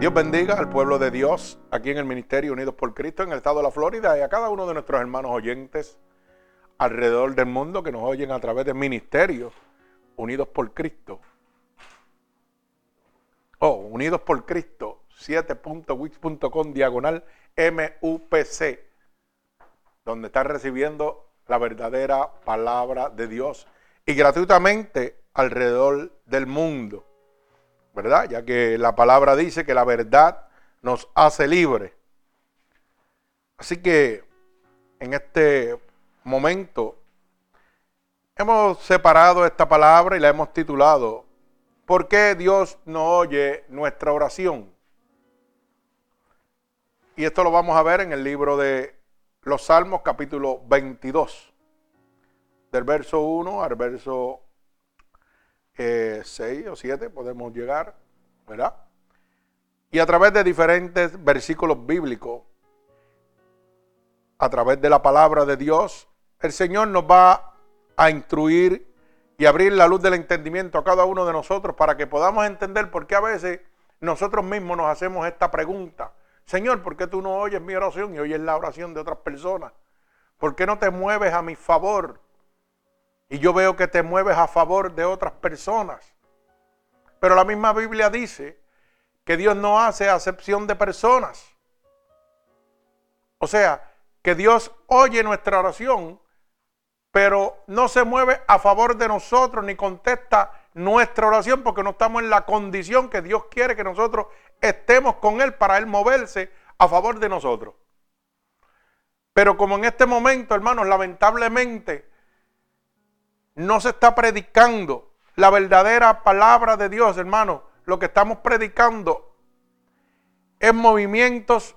Dios bendiga al pueblo de Dios aquí en el Ministerio Unidos por Cristo en el estado de la Florida y a cada uno de nuestros hermanos oyentes alrededor del mundo que nos oyen a través del Ministerio Unidos por Cristo. Oh, Unidos por Cristo 7.wix.com diagonal MUPC, donde están recibiendo la verdadera palabra de Dios y gratuitamente alrededor del mundo. ¿Verdad? Ya que la palabra dice que la verdad nos hace libres. Así que en este momento hemos separado esta palabra y la hemos titulado ¿Por qué Dios no oye nuestra oración? Y esto lo vamos a ver en el libro de los Salmos capítulo 22, del verso 1 al verso 6 eh, o 7 podemos llegar, ¿verdad? Y a través de diferentes versículos bíblicos, a través de la palabra de Dios, el Señor nos va a instruir y abrir la luz del entendimiento a cada uno de nosotros para que podamos entender por qué a veces nosotros mismos nos hacemos esta pregunta. Señor, ¿por qué tú no oyes mi oración y oyes la oración de otras personas? ¿Por qué no te mueves a mi favor? Y yo veo que te mueves a favor de otras personas. Pero la misma Biblia dice que Dios no hace acepción de personas. O sea, que Dios oye nuestra oración, pero no se mueve a favor de nosotros ni contesta nuestra oración porque no estamos en la condición que Dios quiere que nosotros estemos con Él para Él moverse a favor de nosotros. Pero como en este momento, hermanos, lamentablemente no se está predicando la verdadera palabra de Dios, hermano. Lo que estamos predicando es movimientos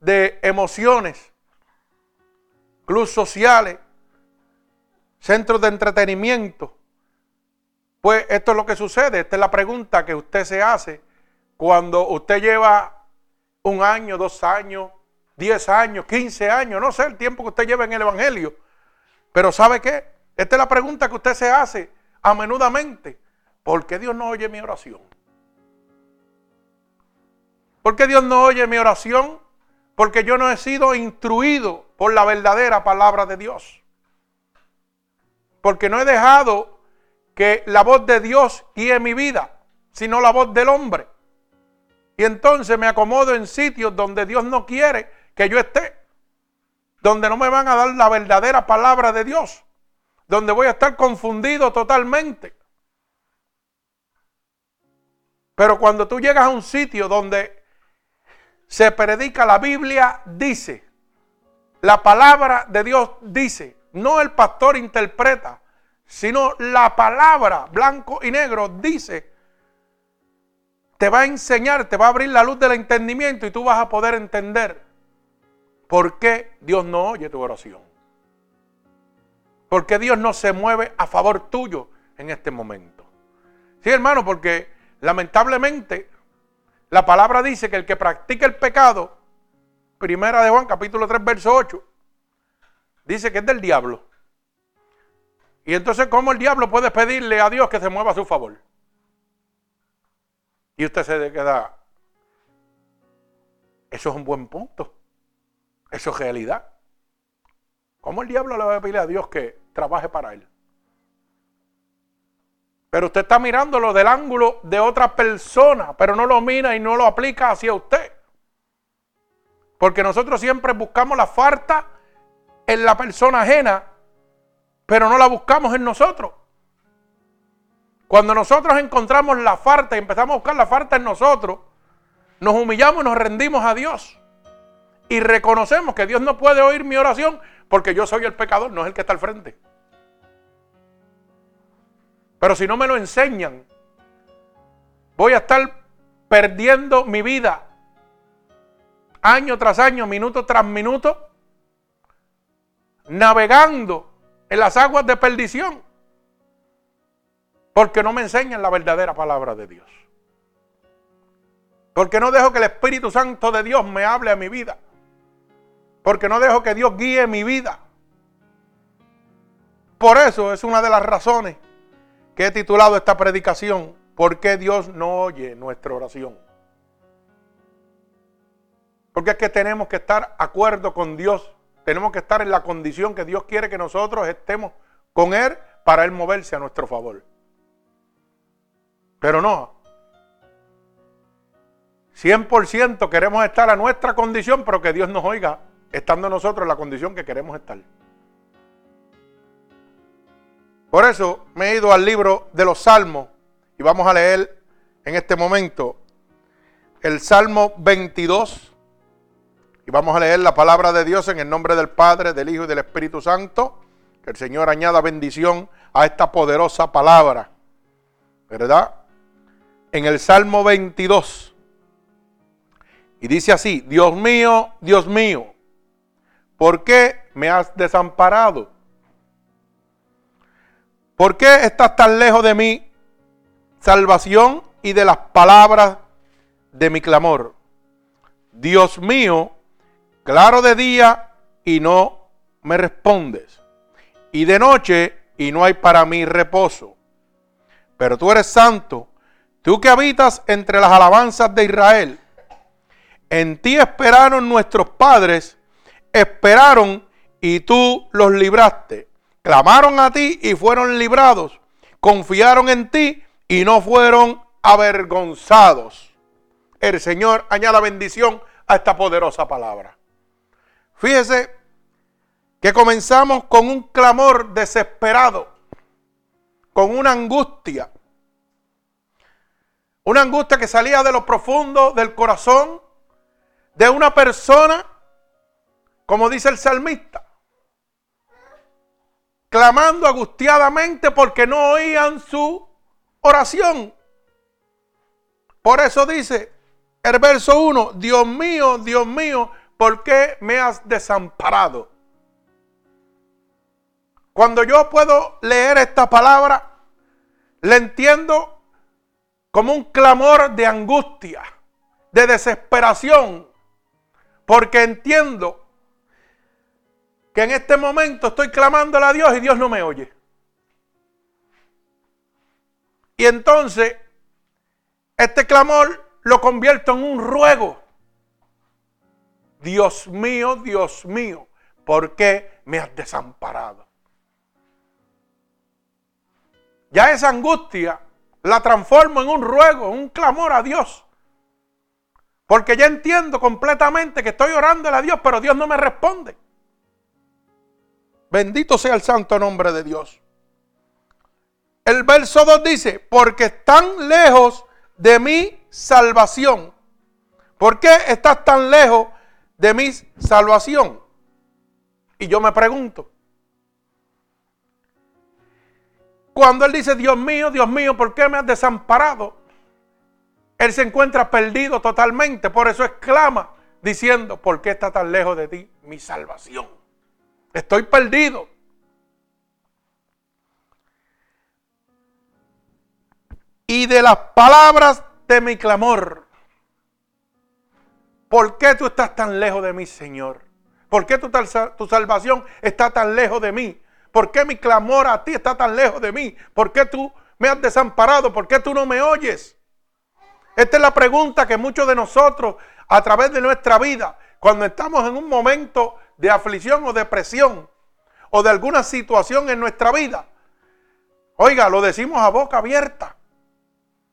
de emociones, clubes sociales, centros de entretenimiento. Pues esto es lo que sucede. Esta es la pregunta que usted se hace cuando usted lleva un año, dos años, diez años, quince años, no sé el tiempo que usted lleva en el Evangelio. Pero ¿sabe qué? Esta es la pregunta que usted se hace a menudamente. ¿Por qué Dios no oye mi oración? ¿Por qué Dios no oye mi oración? Porque yo no he sido instruido por la verdadera palabra de Dios. Porque no he dejado que la voz de Dios guíe mi vida, sino la voz del hombre. Y entonces me acomodo en sitios donde Dios no quiere que yo esté, donde no me van a dar la verdadera palabra de Dios donde voy a estar confundido totalmente. Pero cuando tú llegas a un sitio donde se predica la Biblia, dice, la palabra de Dios dice, no el pastor interpreta, sino la palabra blanco y negro dice, te va a enseñar, te va a abrir la luz del entendimiento y tú vas a poder entender por qué Dios no oye tu oración. ¿Por qué Dios no se mueve a favor tuyo en este momento? Sí, hermano, porque lamentablemente la palabra dice que el que practica el pecado, primera de Juan capítulo 3 verso 8, dice que es del diablo. Y entonces, ¿cómo el diablo puede pedirle a Dios que se mueva a su favor? Y usted se queda, eso es un buen punto. Eso es realidad. ¿Cómo el diablo le va a pedir a Dios que trabaje para él? Pero usted está mirándolo del ángulo de otra persona, pero no lo mira y no lo aplica hacia usted. Porque nosotros siempre buscamos la falta en la persona ajena, pero no la buscamos en nosotros. Cuando nosotros encontramos la falta y empezamos a buscar la falta en nosotros, nos humillamos y nos rendimos a Dios. Y reconocemos que Dios no puede oír mi oración porque yo soy el pecador, no es el que está al frente. Pero si no me lo enseñan, voy a estar perdiendo mi vida año tras año, minuto tras minuto, navegando en las aguas de perdición, porque no me enseñan la verdadera palabra de Dios. Porque no dejo que el Espíritu Santo de Dios me hable a mi vida. Porque no dejo que Dios guíe mi vida. Por eso es una de las razones que he titulado esta predicación, ¿por qué Dios no oye nuestra oración? Porque es que tenemos que estar acuerdo con Dios. Tenemos que estar en la condición que Dios quiere que nosotros estemos con Él para Él moverse a nuestro favor. Pero no. 100% queremos estar a nuestra condición, pero que Dios nos oiga estando nosotros en la condición que queremos estar. Por eso me he ido al libro de los Salmos y vamos a leer en este momento el Salmo 22 y vamos a leer la palabra de Dios en el nombre del Padre, del Hijo y del Espíritu Santo. Que el Señor añada bendición a esta poderosa palabra. ¿Verdad? En el Salmo 22. Y dice así, Dios mío, Dios mío, ¿por qué me has desamparado? ¿Por qué estás tan lejos de mi salvación y de las palabras de mi clamor? Dios mío, claro de día y no me respondes, y de noche y no hay para mí reposo. Pero tú eres santo, tú que habitas entre las alabanzas de Israel. En ti esperaron nuestros padres, esperaron y tú los libraste. Clamaron a ti y fueron librados. Confiaron en ti y no fueron avergonzados. El Señor añada bendición a esta poderosa palabra. Fíjese que comenzamos con un clamor desesperado, con una angustia. Una angustia que salía de lo profundo del corazón de una persona, como dice el salmista, clamando angustiadamente porque no oían su oración. Por eso dice el verso 1, Dios mío, Dios mío, ¿por qué me has desamparado? Cuando yo puedo leer esta palabra, le entiendo como un clamor de angustia, de desesperación, porque entiendo que en este momento estoy clamándole a Dios y Dios no me oye. Y entonces, este clamor lo convierto en un ruego. Dios mío, Dios mío, ¿por qué me has desamparado? Ya esa angustia la transformo en un ruego, en un clamor a Dios. Porque ya entiendo completamente que estoy orándole a Dios, pero Dios no me responde. Bendito sea el santo nombre de Dios. El verso 2 dice, porque están lejos de mi salvación. ¿Por qué estás tan lejos de mi salvación? Y yo me pregunto, cuando él dice, Dios mío, Dios mío, ¿por qué me has desamparado? Él se encuentra perdido totalmente, por eso exclama diciendo, ¿por qué está tan lejos de ti mi salvación? Estoy perdido. Y de las palabras de mi clamor. ¿Por qué tú estás tan lejos de mí, Señor? ¿Por qué tu, tu salvación está tan lejos de mí? ¿Por qué mi clamor a ti está tan lejos de mí? ¿Por qué tú me has desamparado? ¿Por qué tú no me oyes? Esta es la pregunta que muchos de nosotros a través de nuestra vida, cuando estamos en un momento de aflicción o depresión o de alguna situación en nuestra vida. Oiga, lo decimos a boca abierta.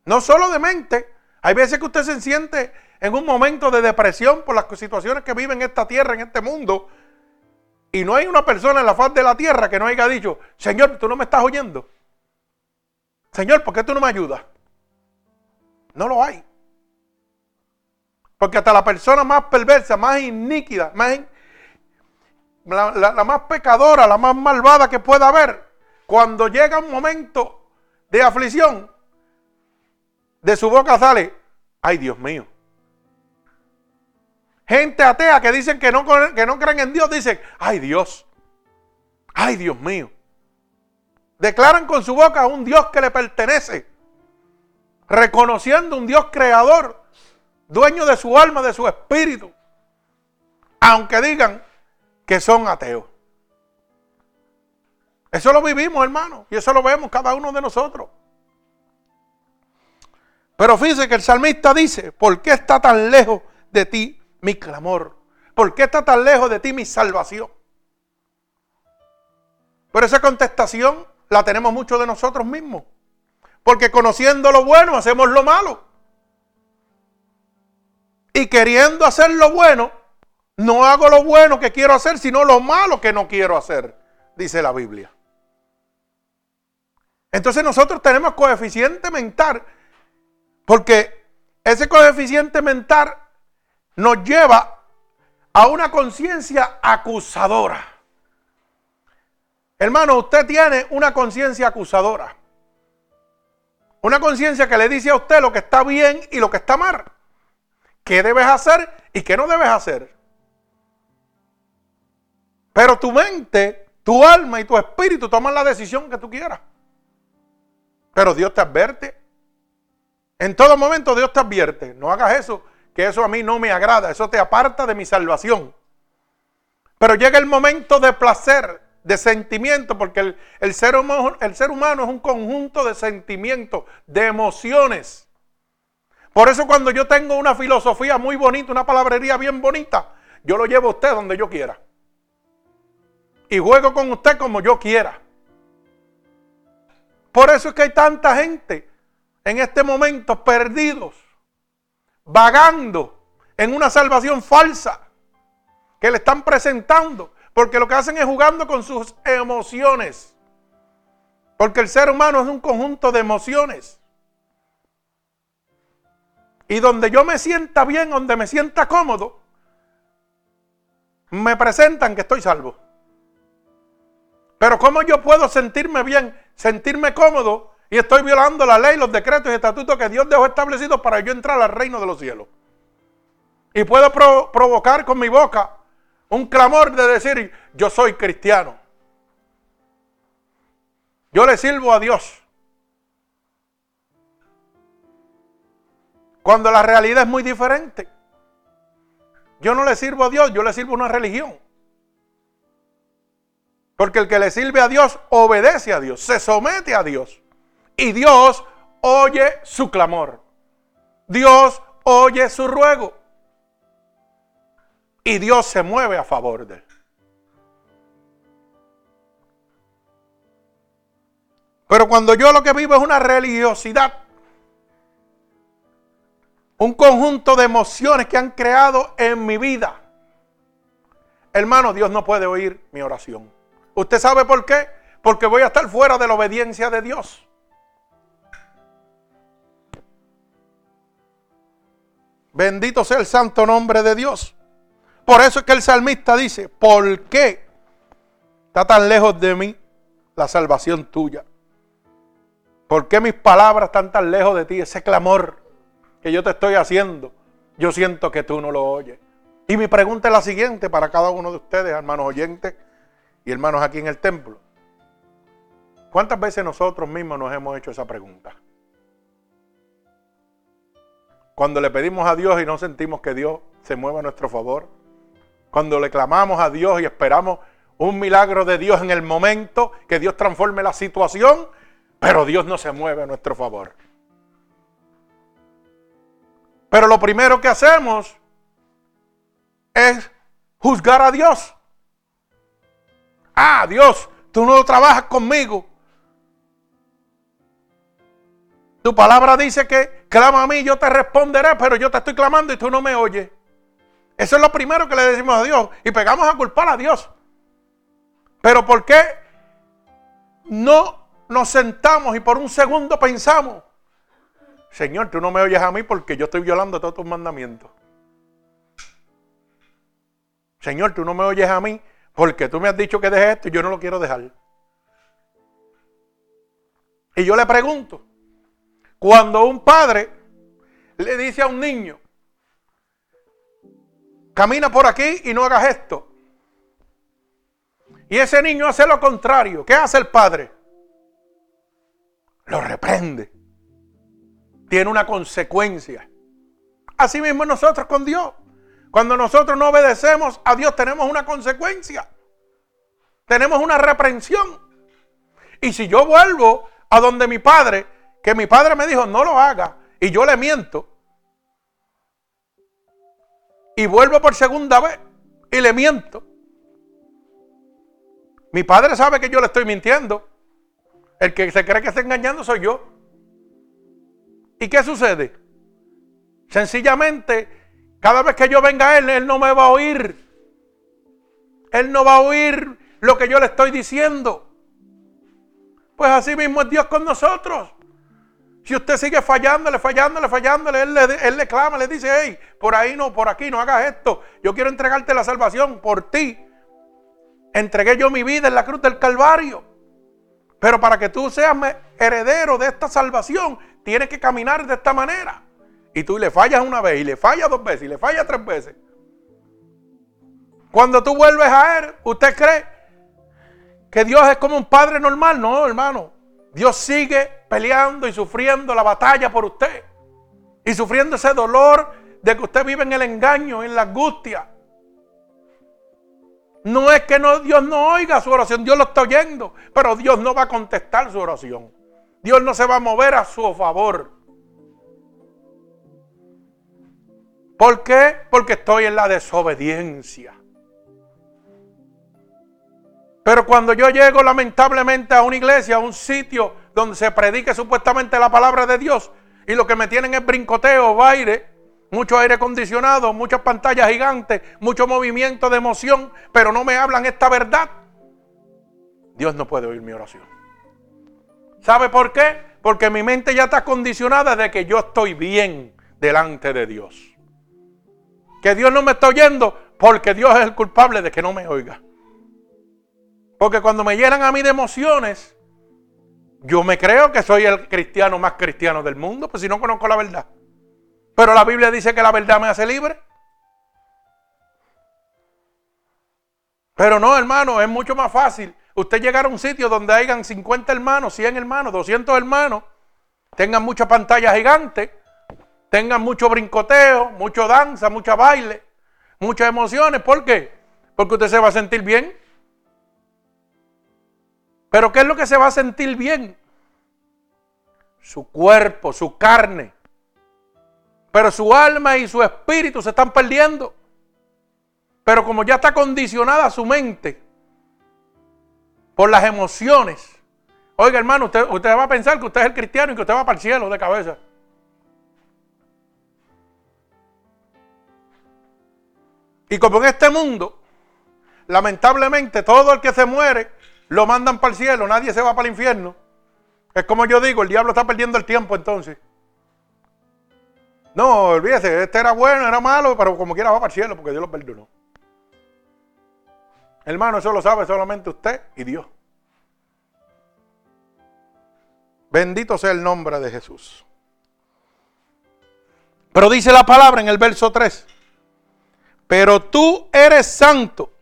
No solo de mente. Hay veces que usted se siente en un momento de depresión por las situaciones que vive en esta tierra, en este mundo. Y no hay una persona en la faz de la tierra que no haya dicho, Señor, tú no me estás oyendo. Señor, ¿por qué tú no me ayudas? No lo hay. Porque hasta la persona más perversa, más iníquida, más la, más pecadora, la más malvada que pueda haber, cuando llega un momento de aflicción, de su boca sale, ay Dios mío. Gente atea que dicen que no, que no creen en Dios, dicen, ay Dios, ay Dios mío. Declaran con su boca a un Dios que le pertenece, reconociendo un Dios creador, dueño de su alma, de su espíritu. Aunque digan, que son ateos. Eso lo vivimos, hermano, y eso lo vemos cada uno de nosotros. Pero fíjese que el salmista dice, ¿por qué está tan lejos de ti mi clamor? ¿Por qué está tan lejos de ti mi salvación? Pero esa contestación la tenemos muchos de nosotros mismos. Porque conociendo lo bueno hacemos lo malo. Y queriendo hacer lo bueno, no hago lo bueno que quiero hacer, sino lo malo que no quiero hacer, dice la Biblia. Entonces nosotros tenemos coeficiente mental, porque ese coeficiente mental nos lleva a una conciencia acusadora. Hermano, usted tiene una conciencia acusadora. Una conciencia que le dice a usted lo que está bien y lo que está mal. ¿Qué debes hacer y qué no debes hacer? Pero tu mente, tu alma y tu espíritu toman la decisión que tú quieras. Pero Dios te advierte. En todo momento Dios te advierte. No hagas eso, que eso a mí no me agrada. Eso te aparta de mi salvación. Pero llega el momento de placer, de sentimiento, porque el, ser, humano, el ser humano es un conjunto de sentimientos, de emociones. Por eso cuando yo tengo una filosofía muy bonita, una palabrería bien bonita, yo lo llevo a usted donde yo quiera. Y juego con usted como yo quiera. Por eso es que hay tanta gente en este momento perdidos, vagando en una salvación falsa que le están presentando. Porque lo que hacen es jugando con sus emociones. Porque el ser humano es un conjunto de emociones. Y donde yo me sienta bien, donde me sienta cómodo, me presentan que estoy salvo. Pero ¿cómo yo puedo sentirme bien, sentirme cómodo y estoy violando la ley, los decretos y estatutos que Dios dejó establecidos para yo entrar al reino de los cielos? Y puedo provocar con mi boca un clamor de decir, yo soy cristiano. Yo le sirvo a Dios. Cuando la realidad es muy diferente. Yo no le sirvo a Dios, yo le sirvo a una religión. Porque el que le sirve a Dios obedece a Dios, se somete a Dios. Y Dios oye su clamor. Dios oye su ruego. Y Dios se mueve a favor de él. Pero cuando yo lo que vivo es una religiosidad, un conjunto de emociones que han creado en mi vida. Hermano, Dios no puede oír mi oración. ¿Usted sabe por qué? Porque voy a estar fuera de la obediencia de Dios. Bendito sea el santo nombre de Dios. Por eso es que el salmista dice, ¿por qué está tan lejos de mí la salvación tuya? ¿Por qué mis palabras están tan lejos de ti? Ese clamor que yo te estoy haciendo, yo siento que tú no lo oyes. Y mi pregunta es la siguiente para cada uno de ustedes, hermanos oyentes y hermanos aquí en el templo. ¿Cuántas veces nosotros mismos nos hemos hecho esa pregunta? Cuando le pedimos a Dios y no sentimos que Dios se mueva a nuestro favor. Cuando le clamamos a Dios y esperamos un milagro de Dios en el momento que Dios transforme la situación, pero Dios no se mueve a nuestro favor. Pero lo primero que hacemos es juzgar a Dios. Ah, Dios, tú no trabajas conmigo. Tu palabra dice que clama a mí, yo te responderé, pero yo te estoy clamando y tú no me oyes. Eso es lo primero que le decimos a Dios y pegamos a culpar a Dios. Pero ¿por qué no nos sentamos y por un segundo pensamos, Señor, tú no me oyes a mí porque yo estoy violando todos tus mandamientos. Señor, tú no me oyes a mí porque tú me has dicho que deje esto y yo no lo quiero dejar. Y yo le pregunto, cuando un padre le dice a un niño, camina por aquí y no hagas esto. Y ese niño hace lo contrario. ¿Qué hace el padre? Lo reprende tiene una consecuencia. Así mismo nosotros con Dios. Cuando nosotros no obedecemos a Dios tenemos una consecuencia. Tenemos una reprensión. Y si yo vuelvo a donde mi padre, que mi padre me dijo no lo haga, y yo le miento, y vuelvo por segunda vez y le miento. Mi padre sabe que yo le estoy mintiendo. El que se cree que está engañando soy yo. ¿Y qué sucede? Sencillamente, cada vez que yo venga a él, él no me va a oír. Él no va a oír lo que yo le estoy diciendo. Pues así mismo es Dios con nosotros. Si usted sigue fallándole, fallándole, fallándole, él le, clama, le dice, hey, por ahí no, por aquí no hagas esto. Yo quiero entregarte la salvación por ti. Entregué yo mi vida en la cruz del Calvario. Pero para que tú seas heredero de esta salvación, tienes que caminar de esta manera. Y tú le fallas una vez, y le fallas dos veces, y le fallas tres veces. Cuando tú vuelves a Él, ¿usted cree que Dios es como un padre normal? No, hermano. Dios sigue peleando y sufriendo la batalla por usted. Y sufriendo ese dolor de que usted vive en el engaño, en la angustia. No es que no, Dios no oiga su oración, Dios lo está oyendo, pero Dios no va a contestar su oración. Dios no se va a mover a su favor. ¿Por qué? Porque estoy en la desobediencia. Pero cuando yo llego lamentablemente a una iglesia, a un sitio donde se predique supuestamente la palabra de Dios, y lo que me tienen es brincoteo, baile, mucho aire acondicionado, muchas pantallas gigantes, mucho movimiento de emoción, pero no me hablan esta verdad, Dios no puede oír mi oración. ¿Sabe por qué? Porque mi mente ya está condicionada de que yo estoy bien delante de Dios. Que Dios no me está oyendo porque Dios es el culpable de que no me oiga. Porque cuando me llenan a mí de emociones, yo me creo que soy el cristiano más cristiano del mundo, pues si no conozco la verdad. Pero la Biblia dice que la verdad me hace libre. Pero no, hermano, es mucho más fácil. Usted llegar a un sitio donde hayan 50 hermanos, 100 hermanos, 200 hermanos, tengan mucha pantalla gigante, tengan mucho brincoteo, mucho danza, mucha baile, muchas emociones. ¿Por qué? Porque usted se va a sentir bien. Pero ¿qué es lo que se va a sentir bien? Su cuerpo, su carne. Pero su alma y su espíritu se están perdiendo. Pero como ya está condicionada su mente por las emociones. Oiga, hermano, usted, usted va a pensar que usted es el cristiano y que usted va para el cielo de cabeza. Y como en este mundo, lamentablemente, todo el que se muere lo mandan para el cielo, nadie se va para el infierno. Es como yo digo, el diablo está perdiendo el tiempo entonces. No, olvídese, este era bueno, era malo, pero como quiera va para el cielo porque Dios lo perdonó. Hermano, eso lo sabe solamente usted y Dios. Bendito sea el nombre de Jesús. Pero dice la palabra en el verso 3. Pero tú eres santo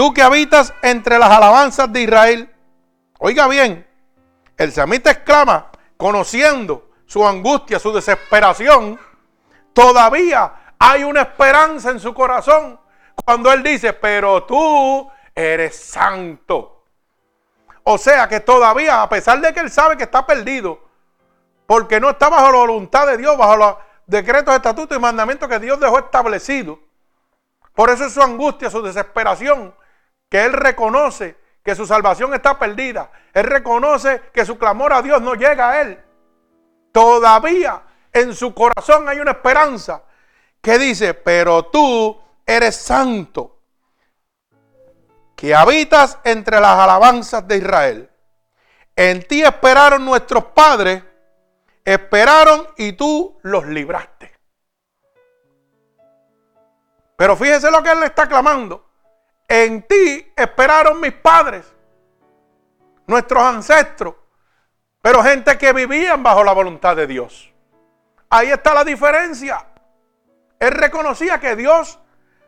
Tú que habitas entre las alabanzas de Israel. Oiga bien, el samita exclama, conociendo su angustia, su desesperación, todavía hay una esperanza en su corazón cuando él dice, pero tú eres santo. O sea que todavía, a pesar de que él sabe que está perdido, porque no está bajo la voluntad de Dios, bajo los decretos, estatutos y mandamientos que Dios dejó establecido, por eso es su angustia, su desesperación, que él reconoce que su salvación está perdida. Él reconoce que su clamor a Dios no llega a él. Todavía en su corazón hay una esperanza que dice, pero tú eres santo, que habitas entre las alabanzas de Israel. En ti esperaron nuestros padres, esperaron y tú los libraste. Pero fíjese lo que él le está clamando. En ti esperaron mis padres, nuestros ancestros, pero gente que vivían bajo la voluntad de Dios. Ahí está la diferencia. Él reconocía que Dios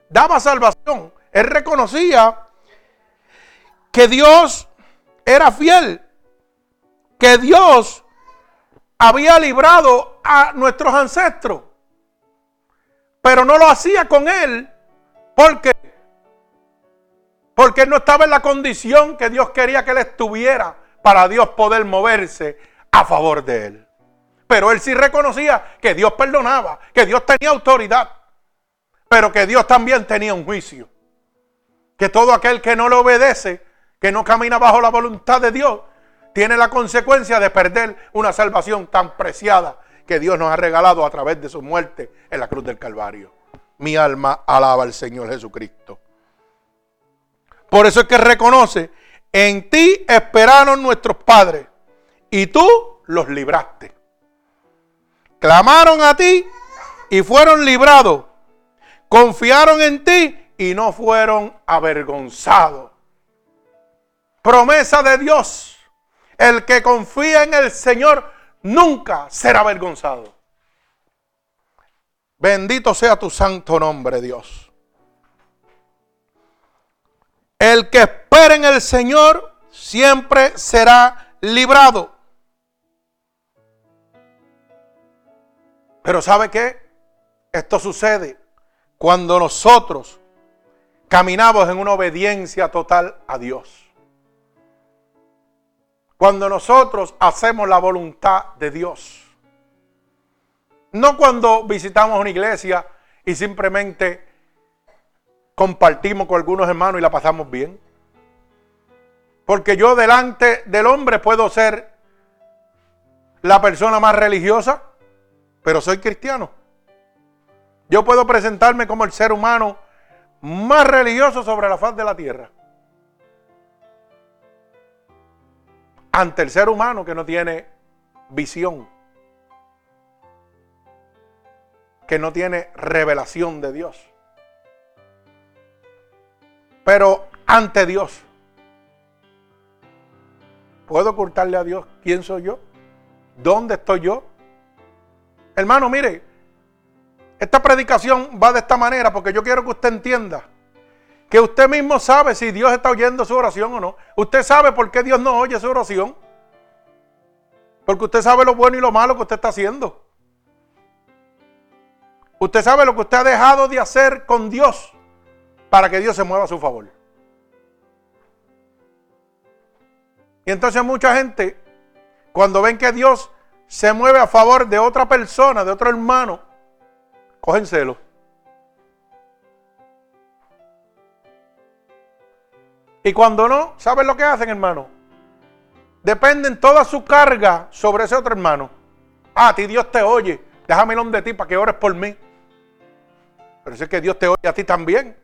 daba salvación. Él reconocía que Dios era fiel, que Dios había librado a nuestros ancestros, pero no lo hacía con él porque porque él no estaba en la condición que Dios quería que él estuviera para Dios poder moverse a favor de él. Pero él sí reconocía que Dios perdonaba, que Dios tenía autoridad. pero que Dios también tenía un juicio. Que todo aquel que no le obedece, que no camina bajo la voluntad de Dios, tiene la consecuencia de perder una salvación tan preciada que Dios nos ha regalado a través de su muerte en la cruz del Calvario. Mi alma alaba al Señor Jesucristo. Por eso es que reconoce, en ti esperaron nuestros padres y tú los libraste. Clamaron a ti y fueron librados. Confiaron en ti y no fueron avergonzados. Promesa de Dios. El que confía en el Señor nunca será avergonzado. Bendito sea tu santo nombre, Dios. El que espera en el Señor siempre será librado. Pero ¿sabe qué? Esto sucede cuando nosotros caminamos en una obediencia total a Dios. Cuando nosotros hacemos la voluntad de Dios. No cuando visitamos una iglesia y simplemente compartimos con algunos hermanos y la pasamos bien. Porque yo delante del hombre puedo ser la persona más religiosa, pero soy cristiano. Yo puedo presentarme como el ser humano más religioso sobre la faz de la tierra. Ante el ser humano que no tiene visión, que no tiene revelación de Dios. Pero ante Dios, ¿puedo ocultarle a Dios quién soy yo? ¿Dónde estoy yo? Hermano, mire, esta predicación va de esta manera porque yo quiero que usted entienda que usted mismo sabe si Dios está oyendo su oración o no. Usted sabe por qué Dios no oye su oración. Porque usted sabe lo bueno y lo malo que usted está haciendo. Usted sabe lo que usted ha dejado de hacer con Dios para que Dios se mueva a su favor. Y entonces mucha gente, cuando ven que Dios se mueve a favor de otra persona, de otro hermano, cogen celo. Y cuando no, ¿saben lo que hacen, hermano? Dependen toda su carga sobre ese otro hermano. Ah, a ti Dios te oye. Déjame de ti para que ores por mí. Pero es que Dios te oye a ti también.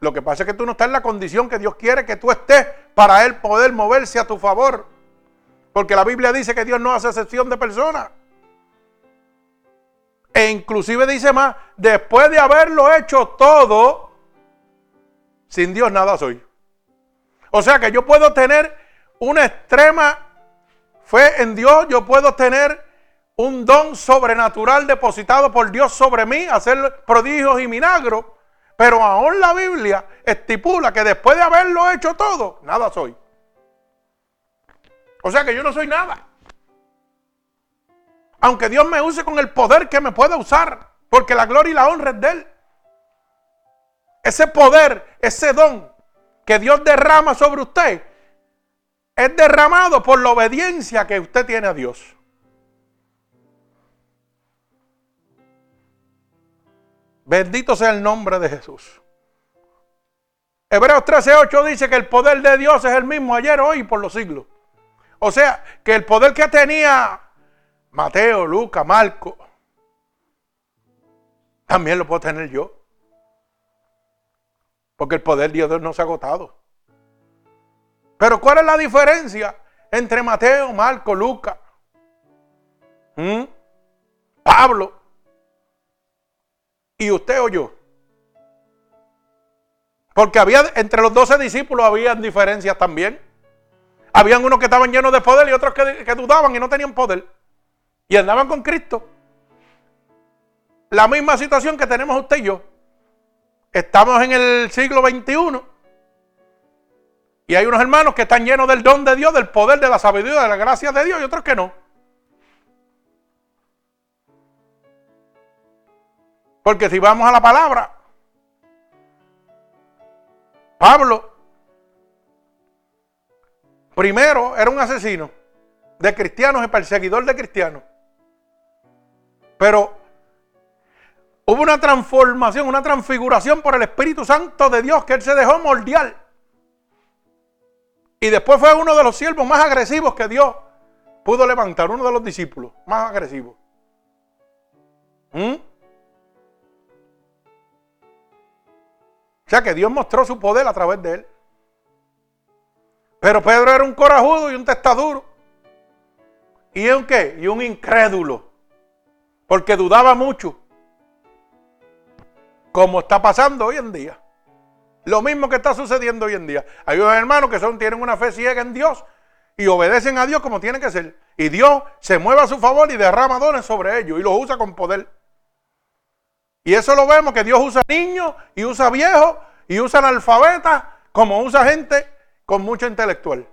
Lo que pasa es que tú no estás en la condición que Dios quiere que tú estés para Él poder moverse a tu favor. Porque la Biblia dice que Dios no hace excepción de personas. E inclusive dice más, después de haberlo hecho todo, sin Dios nada soy. O sea que yo puedo tener una extrema fe en Dios, yo puedo tener un don sobrenatural depositado por Dios sobre mí, hacer prodigios y milagros, pero aún la Biblia estipula que después de haberlo hecho todo, nada soy. O sea que yo no soy nada. Aunque Dios me use con el poder que me pueda usar, porque la gloria y la honra es de Él. Ese poder, ese don que Dios derrama sobre usted, es derramado por la obediencia que usted tiene a Dios. Bendito sea el nombre de Jesús. Hebreos 13:8 dice que el poder de Dios es el mismo ayer, hoy y por los siglos. O sea, que el poder que tenía Mateo, Lucas, Marco, también lo puedo tener yo. Porque el poder de Dios no se ha agotado. Pero ¿cuál es la diferencia entre Mateo, Marco, Lucas. Pablo y usted o yo? Porque había entre los doce discípulos había diferencias también. Habían unos que estaban llenos de poder y otros que, que dudaban y no tenían poder. Y andaban con Cristo. La misma situación que tenemos usted y yo. Estamos en el siglo XXI. Y hay unos hermanos que están llenos del don de Dios, del poder, de la sabiduría, de la gracia de Dios, y otros que no. Porque si vamos a la palabra, Pablo, primero era un asesino de cristianos y perseguidor de cristianos. Pero Hubo una transformación, una transfiguración por el Espíritu Santo de Dios que Él se dejó moldear. Y después fue uno de los siervos más agresivos que Dios pudo levantar, uno de los discípulos más agresivos. ¿Mm? O sea que Dios mostró su poder a través de él. Pero Pedro era un corajudo y un testaduro. ¿Y un qué? Y un incrédulo. Porque dudaba mucho como está pasando hoy en día. Lo mismo que está sucediendo hoy en día. Hay unos hermanos que son, tienen una fe ciega en Dios y obedecen a Dios como tiene que ser. Y Dios se mueve a su favor y derrama dones sobre ellos y los usa con poder. Y eso lo vemos que Dios usa niños y usa viejos y usa analfabetas como usa gente con mucho intelectual.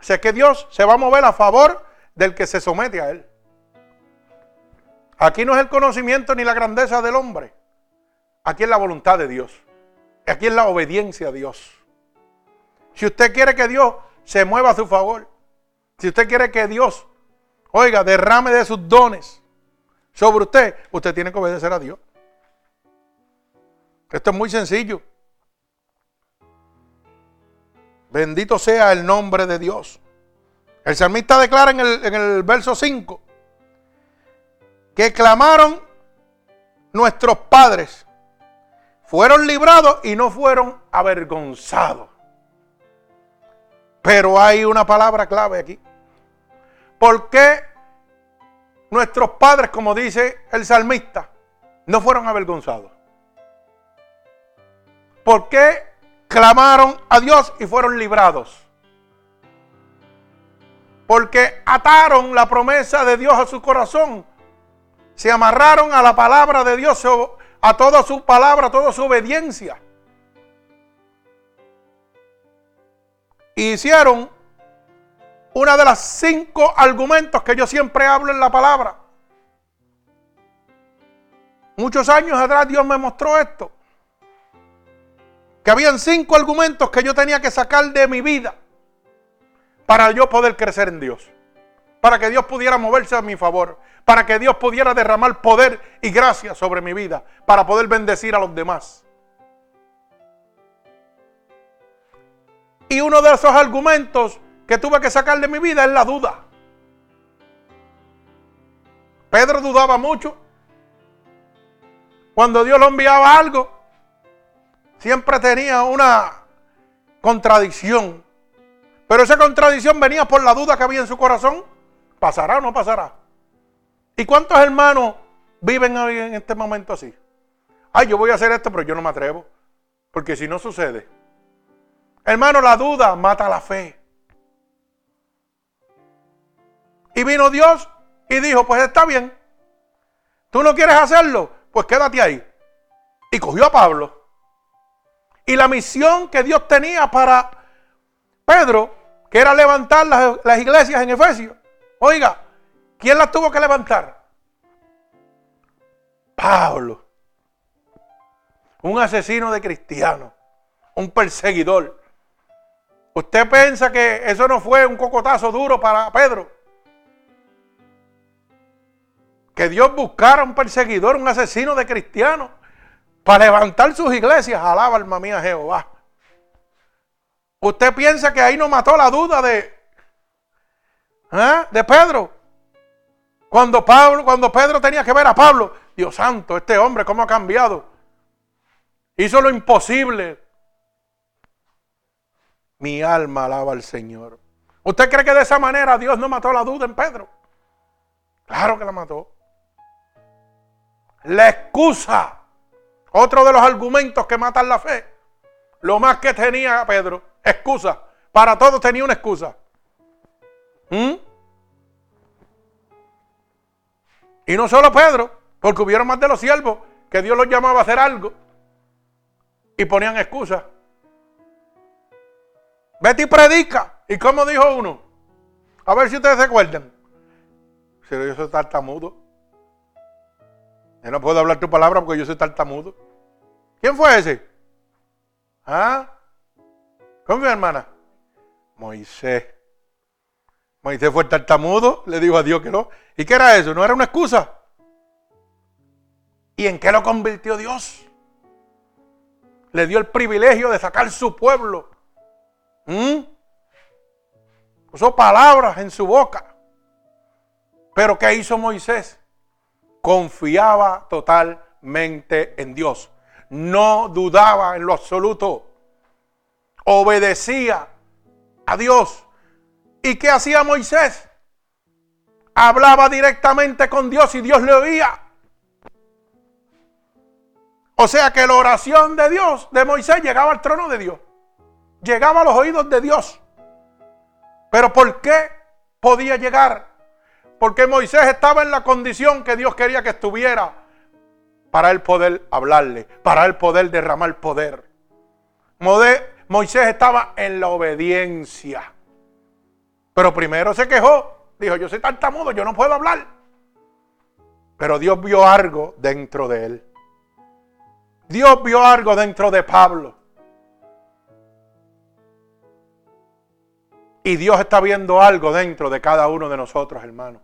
Sé que Dios se va a mover a favor del que se somete a Él. Aquí no es el conocimiento ni la grandeza del hombre. Aquí es la voluntad de Dios. Aquí es la obediencia a Dios. Si usted quiere que Dios se mueva a su favor, si usted quiere que Dios, oiga, derrame de sus dones sobre usted, usted tiene que obedecer a Dios. Esto es muy sencillo. Bendito sea el nombre de Dios. El salmista declara en el, en el verso 5 que clamaron nuestros padres, fueron librados y no fueron avergonzados. Pero hay una palabra clave aquí. ¿Por qué nuestros padres, como dice el salmista, no fueron avergonzados? ¿Por qué clamaron a Dios y fueron librados? Porque ataron la promesa de Dios a su corazón se amarraron a la palabra de Dios, a toda su palabra, a toda su obediencia. hicieron una de las cinco argumentos que yo siempre hablo en la palabra. Muchos años atrás Dios me mostró esto. Que habían cinco argumentos que yo tenía que sacar de mi vida para yo poder crecer en Dios. Para que Dios pudiera moverse a mi favor para que Dios pudiera derramar poder y gracia sobre mi vida, para poder bendecir a los demás. Y uno de esos argumentos que tuve que sacar de mi vida es la duda. Pedro dudaba mucho. Cuando Dios le enviaba algo, siempre tenía una contradicción. Pero esa contradicción venía por la duda que había en su corazón. ¿Pasará o no pasará? ¿Y cuántos hermanos viven hoy en este momento así? Ay, yo voy a hacer esto, pero yo no me atrevo. Porque si no sucede. Hermano, la duda mata la fe. Y vino Dios y dijo, pues está bien. ¿Tú no quieres hacerlo? Pues quédate ahí. Y cogió a Pablo. Y la misión que Dios tenía para Pedro, que era levantar las, las iglesias en Efesios. Oiga, ¿Quién la tuvo que levantar? Pablo. Un asesino de cristianos. Un perseguidor. ¿Usted piensa que eso no fue un cocotazo duro para Pedro? Que Dios buscara un perseguidor, un asesino de cristianos, para levantar sus iglesias. Alaba alma mía Jehová. ¿Usted piensa que ahí no mató la duda de, ¿eh? de Pedro? Cuando, Pablo, cuando Pedro tenía que ver a Pablo, Dios santo, este hombre, ¿cómo ha cambiado? Hizo lo imposible. Mi alma alaba al Señor. ¿Usted cree que de esa manera Dios no mató la duda en Pedro? Claro que la mató. La excusa, otro de los argumentos que matan la fe. Lo más que tenía Pedro, excusa. Para todos tenía una excusa. ¿Mm? Y no solo Pedro, porque hubieron más de los siervos que Dios los llamaba a hacer algo y ponían excusas. Vete y predica. ¿Y cómo dijo uno? A ver si ustedes se acuerdan. Si yo soy tartamudo. Yo no puedo hablar tu palabra porque yo soy tartamudo. ¿Quién fue ese? ¿Ah? ¿Cómo fue, hermana? Moisés. Moisés fue tartamudo, le dijo a Dios que no. ¿Y qué era eso? ¿No era una excusa? ¿Y en qué lo convirtió Dios? Le dio el privilegio de sacar su pueblo. ¿Mm? Palabras en su boca. Pero ¿qué hizo Moisés? Confiaba totalmente en Dios. No dudaba en lo absoluto. Obedecía a Dios. ¿Y qué hacía Moisés? Hablaba directamente con Dios y Dios le oía. O sea que la oración de Dios, de Moisés, llegaba al trono de Dios. Llegaba a los oídos de Dios. Pero ¿por qué podía llegar? Porque Moisés estaba en la condición que Dios quería que estuviera para él poder hablarle, para él poder derramar poder. Moisés estaba en la obediencia. Pero primero se quejó. Dijo, yo soy tartamudo, yo no puedo hablar. Pero Dios vio algo dentro de él. Dios vio algo dentro de Pablo. Y Dios está viendo algo dentro de cada uno de nosotros, hermano.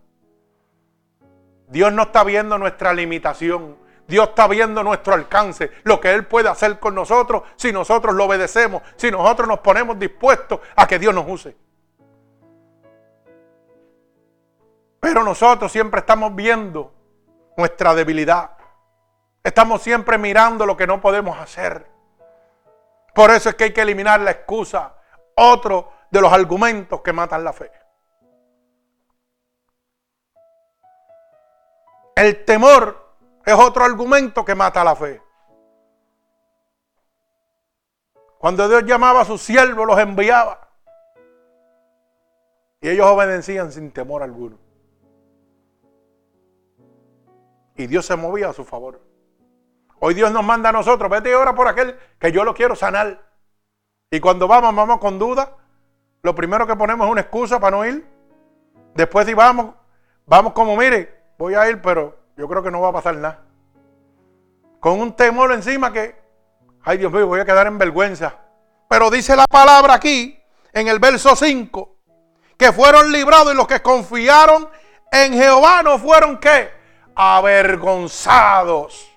Dios no está viendo nuestra limitación. Dios está viendo nuestro alcance, lo que Él puede hacer con nosotros si nosotros lo obedecemos, si nosotros nos ponemos dispuestos a que Dios nos use. Pero nosotros siempre estamos viendo nuestra debilidad. Estamos siempre mirando lo que no podemos hacer. Por eso es que hay que eliminar la excusa, otro de los argumentos que matan la fe. El temor es otro argumento que mata la fe. Cuando Dios llamaba a sus siervos, los enviaba. Y ellos obedecían sin temor alguno. Y Dios se movía a su favor. Hoy Dios nos manda a nosotros, vete ahora por aquel que yo lo quiero sanar. Y cuando vamos, vamos con duda. Lo primero que ponemos es una excusa para no ir. Después si vamos, vamos como, mire, voy a ir, pero yo creo que no va a pasar nada. Con un temor encima que, ay Dios mío, voy a quedar en vergüenza. Pero dice la palabra aquí, en el verso 5, que fueron librados y los que confiaron en Jehová no fueron qué? Avergonzados.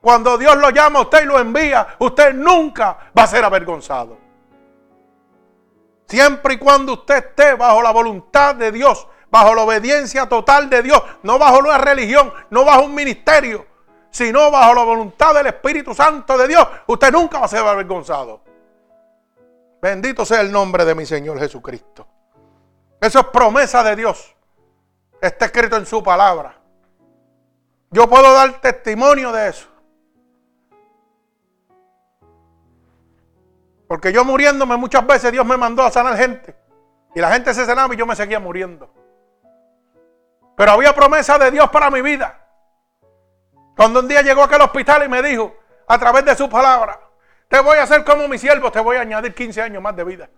Cuando Dios lo llama a usted y lo envía, usted nunca va a ser avergonzado. Siempre y cuando usted esté bajo la voluntad de Dios, bajo la obediencia total de Dios, no bajo una religión, no bajo un ministerio, sino bajo la voluntad del Espíritu Santo de Dios, usted nunca va a ser avergonzado. Bendito sea el nombre de mi Señor Jesucristo. Eso es promesa de Dios. Está escrito en su palabra. Yo puedo dar testimonio de eso. Porque yo muriéndome muchas veces Dios me mandó a sanar gente. Y la gente se sanaba y yo me seguía muriendo. Pero había promesa de Dios para mi vida. Cuando un día llegó aquel hospital y me dijo, a través de su palabra, te voy a hacer como mi siervo, te voy a añadir 15 años más de vida.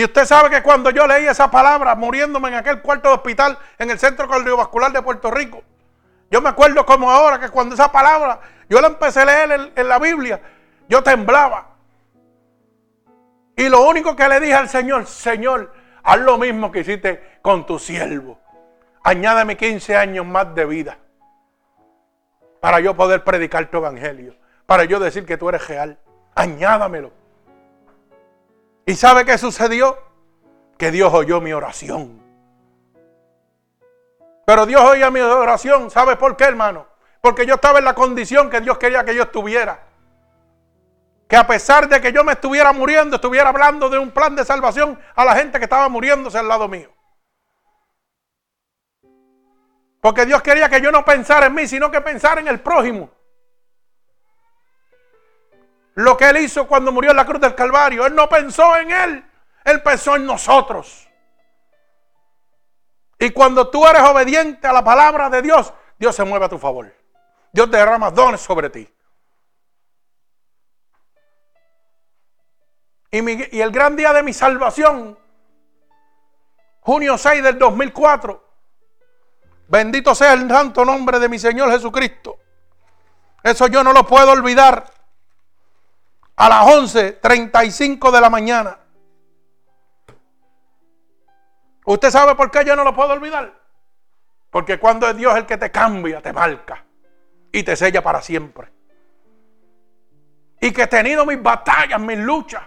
Y usted sabe que cuando yo leí esa palabra, muriéndome en aquel cuarto de hospital en el Centro Cardiovascular de Puerto Rico, yo me acuerdo como ahora que cuando esa palabra yo la empecé a leer en, la Biblia. Yo temblaba. Y lo único que le dije al Señor, Señor, haz lo mismo que hiciste con tu siervo. Añádame 15 años más de vida. Para yo poder predicar tu evangelio. Para yo decir que tú eres real. Añádamelo. ¿Y sabe qué sucedió? Que Dios oyó mi oración. Pero Dios oía mi oración. ¿Sabe por qué, hermano? Porque yo estaba en la condición que Dios quería que yo estuviera. Que a pesar de que yo me estuviera muriendo, estuviera hablando de un plan de salvación a la gente que estaba muriéndose al lado mío. Porque Dios quería que yo no pensara en mí, sino que pensara en el prójimo. Lo que Él hizo cuando murió en la cruz del Calvario, Él no pensó en Él, Él pensó en nosotros. Y cuando tú eres obediente a la palabra de Dios, Dios se mueve a tu favor. Dios derrama dones sobre ti. Y, y, el gran día de mi salvación, junio 6 del 2004, bendito sea el santo nombre de mi Señor Jesucristo. Eso yo no lo puedo olvidar. A las 11.35 de la mañana. ¿Usted sabe por qué yo no lo puedo olvidar? Porque cuando es Dios el que te cambia, te marca y te sella para siempre. Y que he tenido mis batallas, mis luchas.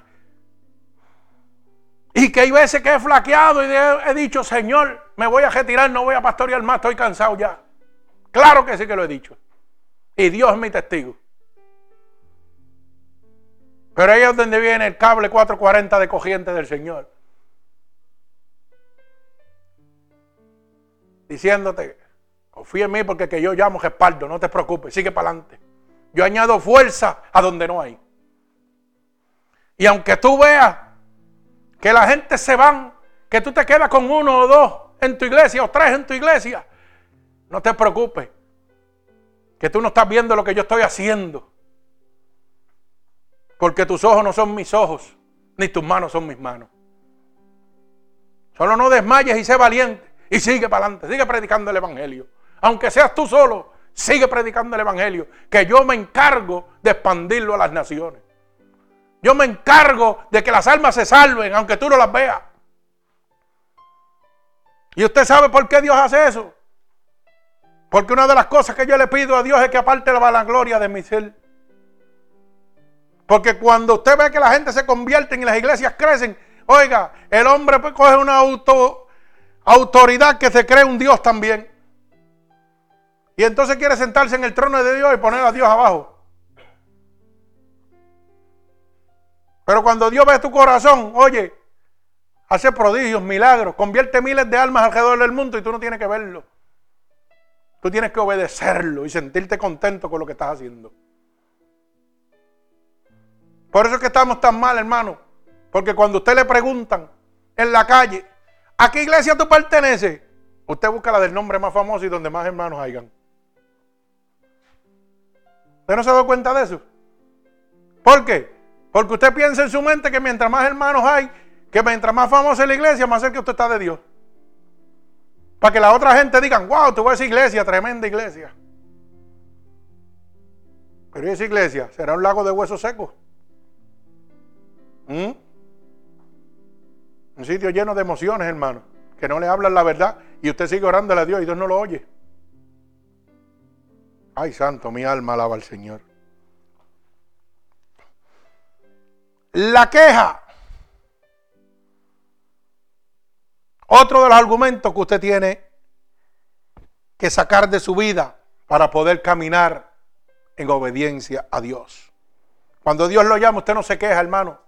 Y que hay veces que he flaqueado y he dicho, Señor, me voy a retirar, no voy a pastorear más, estoy cansado ya. Claro que sí que lo he dicho. Y Dios es mi testigo. Pero ahí es donde viene el cable 440 de cogiente del Señor. Diciéndote, confía en mí porque que yo llamo respaldo, no te preocupes, sigue para adelante. Yo añado fuerza a donde no hay. Y aunque tú veas que la gente se van, que tú te quedas con uno o dos en tu iglesia o tres en tu iglesia, no te preocupes, que tú no estás viendo lo que yo estoy haciendo. Porque tus ojos no son mis ojos, ni tus manos son mis manos. Solo no desmayes y sé valiente y sigue para adelante, sigue predicando el Evangelio. Aunque seas tú solo, sigue predicando el Evangelio, que yo me encargo de expandirlo a las naciones. Yo me encargo de que las almas se salven, aunque tú no las veas. ¿Y usted sabe por qué Dios hace eso? Porque una de las cosas que yo le pido a Dios es que aparte la vanagloria de mi ser. Porque cuando usted ve que la gente se convierte y las iglesias crecen, oiga, el hombre pues coge una auto, autoridad que se cree un Dios también. Y entonces quiere sentarse en el trono de Dios y poner a Dios abajo. Pero cuando Dios ve tu corazón, oye, hace prodigios, milagros, convierte miles de almas alrededor del mundo y tú no tienes que verlo. Tú tienes que obedecerlo y sentirte contento con lo que estás haciendo. Por eso es que estamos tan mal, hermano. Porque cuando usted le preguntan en la calle, ¿a qué iglesia tú perteneces? Usted busca la del nombre más famoso y donde más hermanos hayan. ¿Usted no se da cuenta de eso? ¿Por qué? Porque usted piensa en su mente que mientras más hermanos hay, que mientras más famosa es la iglesia, más cerca usted está de Dios. Para que la otra gente diga, wow, tú ves esa iglesia, tremenda iglesia. Pero esa iglesia será un lago de huesos secos. ¿Mm? Un sitio lleno de emociones, hermano. Que no le hablan la verdad y usted sigue orándole a Dios y Dios no lo oye. Ay, santo, mi alma alaba al Señor. La queja. Otro de los argumentos que usted tiene que sacar de su vida para poder caminar en obediencia a Dios. Cuando Dios lo llama, usted no se queja, hermano.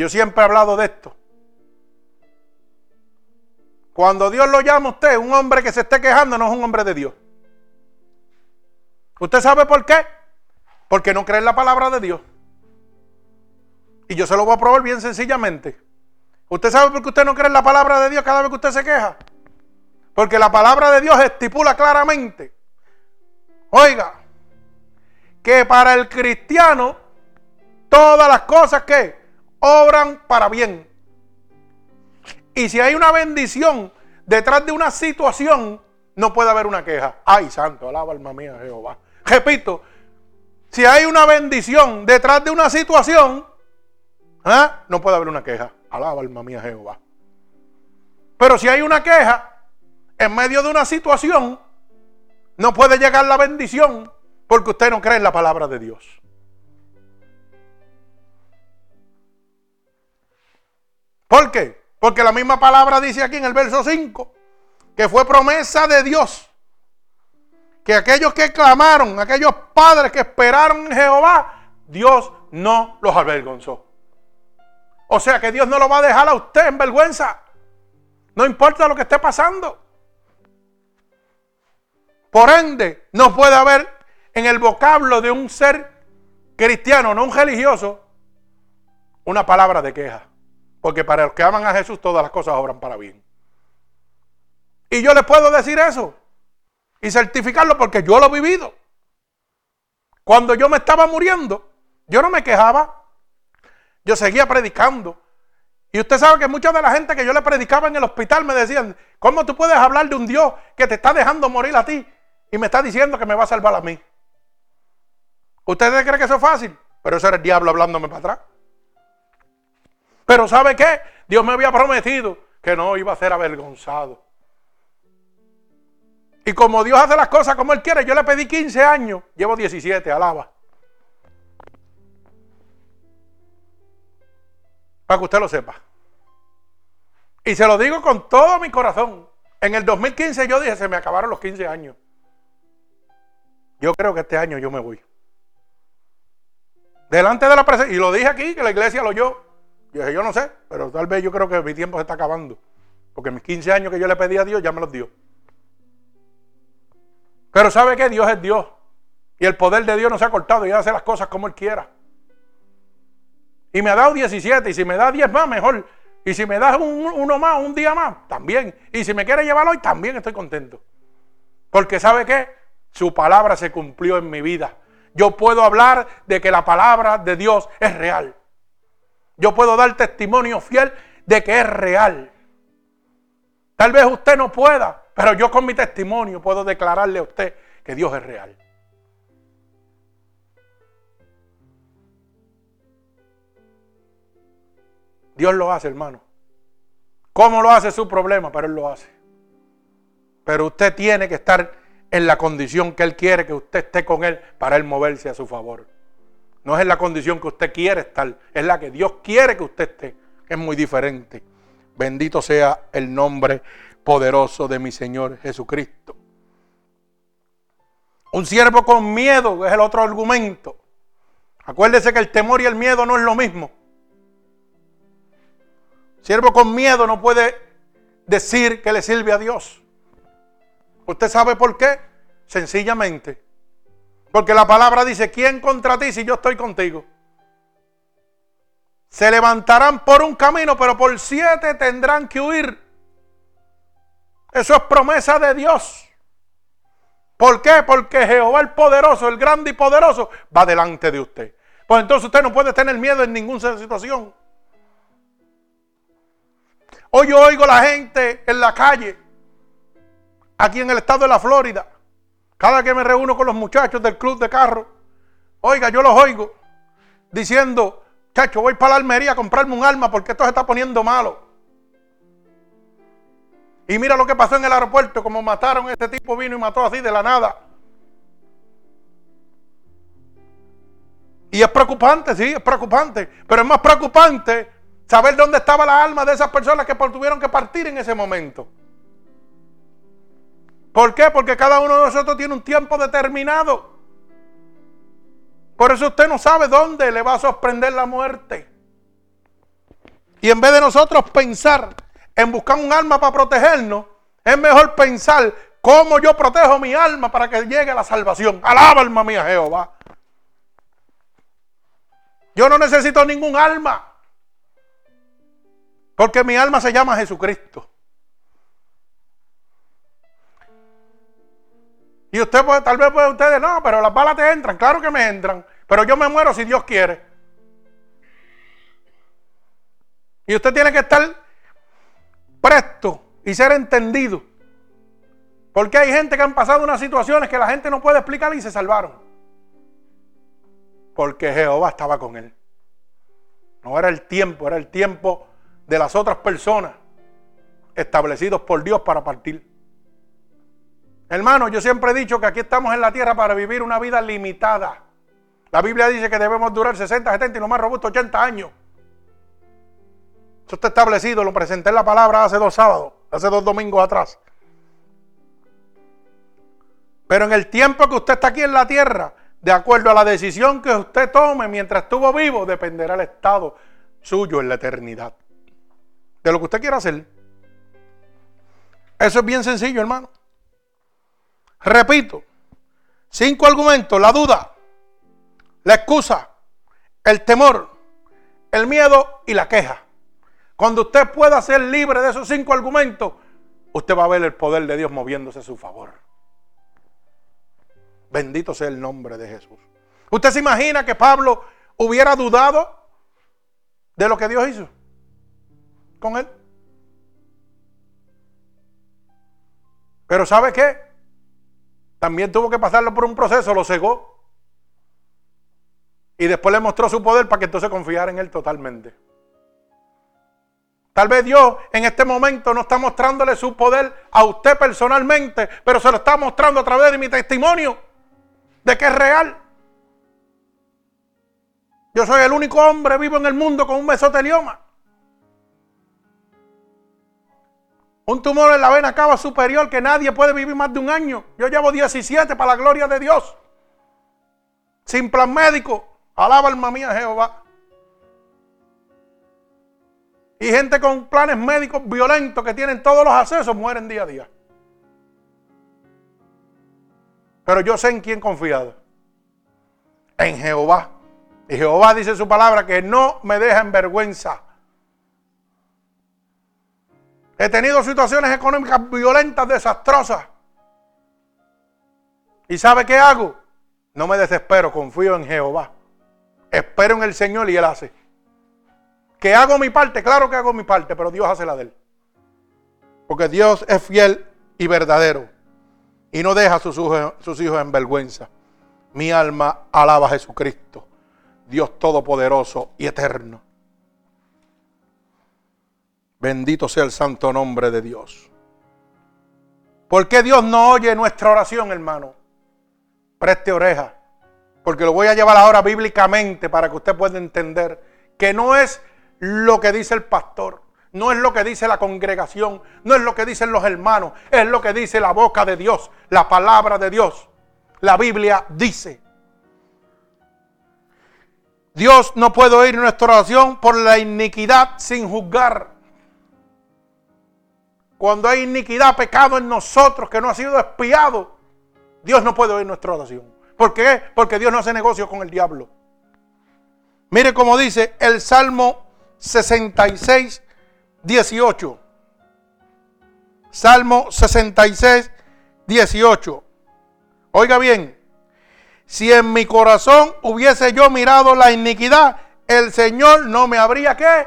Yo siempre he hablado de esto. Cuando Dios lo llama a usted, un hombre que se esté quejando no es un hombre de Dios. ¿Usted sabe por qué? Porque no cree en la palabra de Dios. Y yo se lo voy a probar bien sencillamente. ¿Usted sabe por qué usted no cree en la palabra de Dios cada vez que usted se queja? Porque la palabra de Dios estipula claramente, oiga, que para el cristiano todas las cosas que obran para bien. Y si hay una bendición detrás de una situación, no puede haber una queja. Ay, santo, alaba alma mía Jehová. Repito, si hay una bendición detrás de una situación, ¿Ah? No puede haber una queja. Alaba alma mía Jehová. Pero si hay una queja, en medio de una situación, no puede llegar la bendición porque usted no cree en la palabra de Dios. ¿Por qué? Porque la misma palabra dice aquí en el verso 5 que fue promesa de Dios. Que aquellos que clamaron, aquellos padres que esperaron en Jehová, Dios no los avergonzó. O sea que Dios no lo va a dejar a usted en vergüenza. No importa lo que esté pasando. Por ende, no puede haber en el vocablo de un ser cristiano, no un religioso, una palabra de queja. Porque para los que aman a Jesús todas las cosas obran para bien. Y yo le puedo decir eso y certificarlo porque yo lo he vivido. Cuando yo me estaba muriendo, yo no me quejaba. Yo seguía predicando. Y usted sabe que mucha de la gente que yo le predicaba en el hospital me decían, ¿cómo tú puedes hablar de un Dios que te está dejando morir a ti y me está diciendo que me va a salvar a mí? ¿Ustedes creen que eso es fácil? Pero eso era el diablo hablándome para atrás. Pero ¿sabe qué? Dios me había prometido que no iba a ser avergonzado. Y como Dios hace las cosas como Él quiere, yo le pedí 15 años, llevo 17, alaba. Para que usted lo sepa. Y se lo digo con todo mi corazón. En el 2015 yo dije, se me acabaron los 15 años. Yo creo que este año yo me voy. Delante de la presencia. Y lo dije aquí, que la iglesia lo oyó. Yo dije, yo no sé, pero tal vez yo creo que mi tiempo se está acabando. Porque mis 15 años que yo le pedí a Dios ya me los dio. Pero ¿sabe qué? Dios es Dios. Y el poder de Dios no se ha cortado y hace las cosas como Él quiera. Y me ha dado 17 y si me da 10 más, mejor. Y si me das uno más, un día más, también. Y si me quiere llevar hoy, también estoy contento. Porque ¿sabe qué? Su palabra se cumplió en mi vida. Yo puedo hablar de que la palabra de Dios es real. Yo puedo dar testimonio fiel de que es real. Tal vez usted no pueda, pero yo con mi testimonio puedo declararle a usted que Dios es real. Dios lo hace, hermano. ¿Cómo lo hace su problema? Pero Él lo hace. Pero usted tiene que estar en la condición que Él quiere que usted esté con Él para Él moverse a su favor. No es en la condición que usted quiere estar, es la que Dios quiere que usted esté. Es muy diferente. Bendito sea el nombre poderoso de mi Señor Jesucristo. Un siervo con miedo es el otro argumento. Acuérdese que el temor y el miedo no es lo mismo. Siervo con miedo no puede decir que le sirve a Dios. ¿Usted sabe por qué? Sencillamente. Porque la palabra dice, ¿quién contra ti si yo estoy contigo? Se levantarán por un camino, pero por siete tendrán que huir. Eso es promesa de Dios. ¿Por qué? Porque Jehová el poderoso, el grande y poderoso, va delante de usted. Pues entonces usted no puede tener miedo en ninguna situación. Hoy yo oigo la gente en la calle, aquí en el estado de la Florida, cada que me reúno con los muchachos del club de carro, oiga, yo los oigo diciendo, chacho, voy para la Almería a comprarme un arma porque esto se está poniendo malo. Y mira lo que pasó en el aeropuerto, como mataron a este tipo, vino y mató así de la nada. Y es preocupante, sí, es preocupante. Pero es más preocupante saber dónde estaba la alma de esas personas que tuvieron que partir en ese momento. ¿Por qué? Porque cada uno de nosotros tiene un tiempo determinado. Por eso usted no sabe dónde le va a sorprender la muerte. Y en vez de nosotros pensar en buscar un alma para protegernos, es mejor pensar cómo yo protejo mi alma para que llegue la salvación. Alaba alma mía Jehová. Yo no necesito ningún alma. Porque mi alma se llama Jesucristo. Y usted puede, tal vez puede ustedes, no, pero las balas te entran, claro que me entran, pero yo me muero si Dios quiere. Y usted tiene que estar presto y ser entendido. Porque hay gente que han pasado unas situaciones que la gente no puede explicar y se salvaron. Porque Jehová estaba con él. No era el tiempo, era el tiempo de las otras personas establecidos por Dios para partir. Hermano, yo siempre he dicho que aquí estamos en la tierra para vivir una vida limitada. La Biblia dice que debemos durar 60, 70 y lo más robusto 80 años. Eso está establecido, lo presenté en la palabra hace dos sábados, hace dos domingos atrás. Pero en el tiempo que usted está aquí en la tierra, de acuerdo a la decisión que usted tome mientras estuvo vivo, dependerá el estado suyo en la eternidad. De lo que usted quiera hacer. Eso es bien sencillo, hermano. Repito, cinco argumentos, la duda, la excusa, el temor, el miedo y la queja. Cuando usted pueda ser libre de esos cinco argumentos, usted va a ver el poder de Dios moviéndose a su favor. Bendito sea el nombre de Jesús. ¿Usted se imagina que Pablo hubiera dudado de lo que Dios hizo con él? Pero ¿sabe qué? También tuvo que pasarlo por un proceso, lo cegó. Y después le mostró su poder para que entonces confiara en él totalmente. Tal vez Dios en este momento no está mostrándole su poder a usted personalmente, pero se lo está mostrando a través de mi testimonio de que es real. Yo soy el único hombre vivo en el mundo con un mesotelioma. Un tumor en la vena cava superior que nadie puede vivir más de un año. Yo llevo 17 para la gloria de Dios. Sin plan médico. Alaba alma mía Jehová. Y gente con planes médicos violentos que tienen todos los accesos mueren día a día. Pero yo sé en quién confiado. En Jehová. Y Jehová dice su palabra que no me deja en vergüenza. He tenido situaciones económicas violentas, desastrosas. ¿Y sabe qué hago? No me desespero, confío en Jehová. Espero en el Señor y Él hace. ¿Que hago mi parte? Claro que hago mi parte, pero Dios hace la de Él. Porque Dios es fiel y verdadero. Y no deja a sus hijos, sus hijos en vergüenza. Mi alma alaba a Jesucristo. Dios Todopoderoso y Eterno. Bendito sea el santo nombre de Dios. ¿Por qué Dios no oye nuestra oración, hermano? Preste oreja, porque lo voy a llevar ahora bíblicamente para que usted pueda entender que no es lo que dice el pastor, no es lo que dice la congregación, no es lo que dicen los hermanos, es lo que dice la boca de Dios, la palabra de Dios. La Biblia dice. Dios no puede oír nuestra oración por la iniquidad sin juzgar. Cuando hay iniquidad, pecado en nosotros que no ha sido espiado, Dios no puede oír nuestra oración. ¿Por qué? Porque Dios no hace negocio con el diablo. Mire cómo dice el Salmo 66, 18. Salmo 66, 18. Oiga bien, si en mi corazón hubiese yo mirado la iniquidad, el Señor no me habría que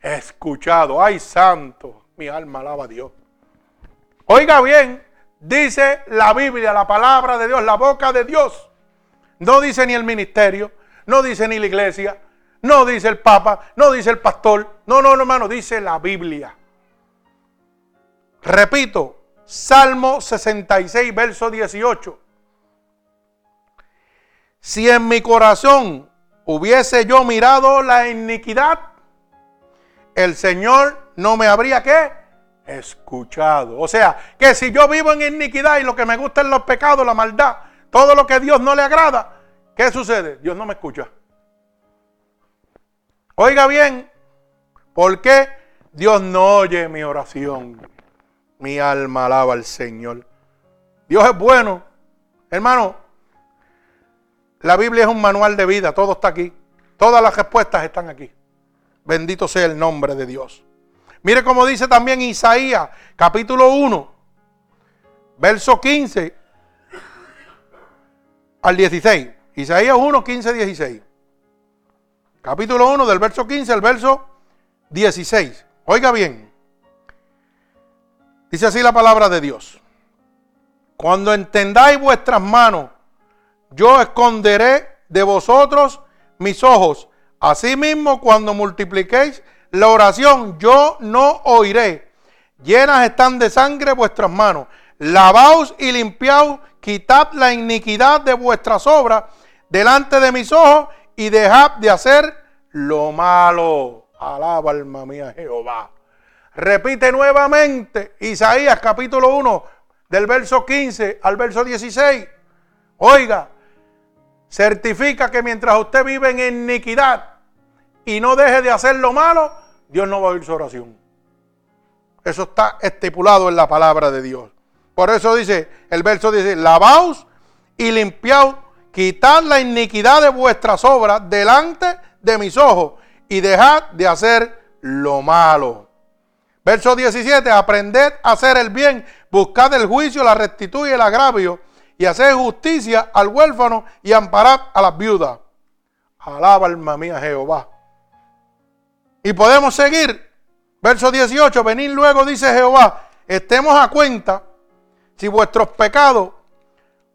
escuchado. Ay, santo, mi alma alaba a Dios. Oiga bien, dice la Biblia, la palabra de Dios, la boca de Dios. No dice ni el ministerio, no dice ni la iglesia, no dice el papa, no dice el pastor. No, no, no, hermano, dice la Biblia. Repito, Salmo 66, verso 18 si en mi corazón hubiese yo mirado la iniquidad, el Señor no me habría que escuchado. O sea, que si yo vivo en iniquidad y lo que me gusta es los pecados, la maldad, todo lo que Dios no le agrada, ¿qué sucede? Dios no me escucha. Oiga bien, ¿por qué Dios no oye mi oración? Mi alma alaba al Señor. Dios es bueno. Hermano, la Biblia es un manual de vida, todo está aquí. Todas las respuestas están aquí. Bendito sea el nombre de Dios. Mire cómo dice también Isaías, capítulo 1, verso 15 al 16. Isaías 1, 15, 16. Capítulo 1 del verso 15 al verso 16. Oiga bien. Dice así la palabra de Dios. Cuando entendáis vuestras manos yo esconderé de vosotros mis ojos. Asimismo, cuando multipliquéis la oración, yo no oiré. Llenas están de sangre vuestras manos. Lavaos y limpiaos, quitad la iniquidad de vuestras obras delante de mis ojos y dejad de hacer lo malo. Alaba alma mía Jehová. Repite nuevamente Isaías capítulo 1 del verso 15 al verso 16. Oiga, certifica que mientras usted vive en iniquidad y no deje de hacer lo malo, Dios no va a oír su oración. Eso está estipulado en la palabra de Dios. Por eso dice, el verso dice, lavaos y limpiaos, quitad la iniquidad de vuestras obras delante de mis ojos y dejad de hacer lo malo. Verso 17, aprended a hacer el bien, buscad el juicio, la rectitud y el agravio y hacer justicia al huérfano y amparad a las viudas. Alaba alma mía Jehová. Y podemos seguir. Verso 18, venid luego, dice Jehová, estemos a cuenta si vuestros pecados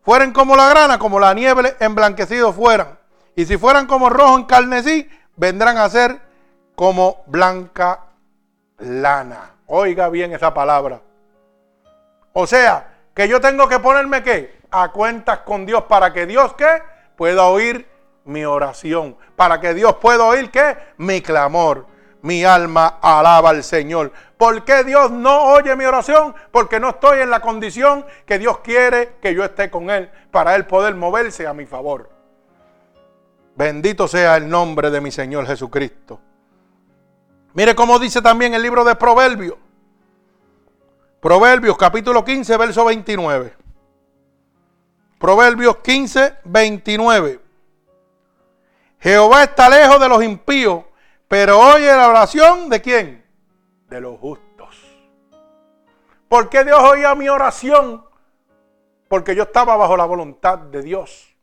fueren como la grana, como la nieve emblanquecidos fueran. Y si fueran como rojo en carnesí, vendrán a ser como blanca lana. Oiga bien esa palabra. O sea, que yo tengo que ponerme qué? A cuentas con Dios para que Dios qué? Pueda oír mi oración. Para que Dios pueda oír qué? Mi clamor. Mi alma alaba al Señor. ¿Por qué Dios no oye mi oración? Porque no estoy en la condición que Dios quiere que yo esté con Él para Él poder moverse a mi favor. Bendito sea el nombre de mi Señor Jesucristo. Mire cómo dice también el libro de Proverbios. Proverbios capítulo 15, verso 29. Proverbios 15, 29. Jehová está lejos de los impíos, pero oye la oración de quién? De los justos. ¿Por qué Dios oía mi oración? Porque yo estaba bajo la voluntad de Dios.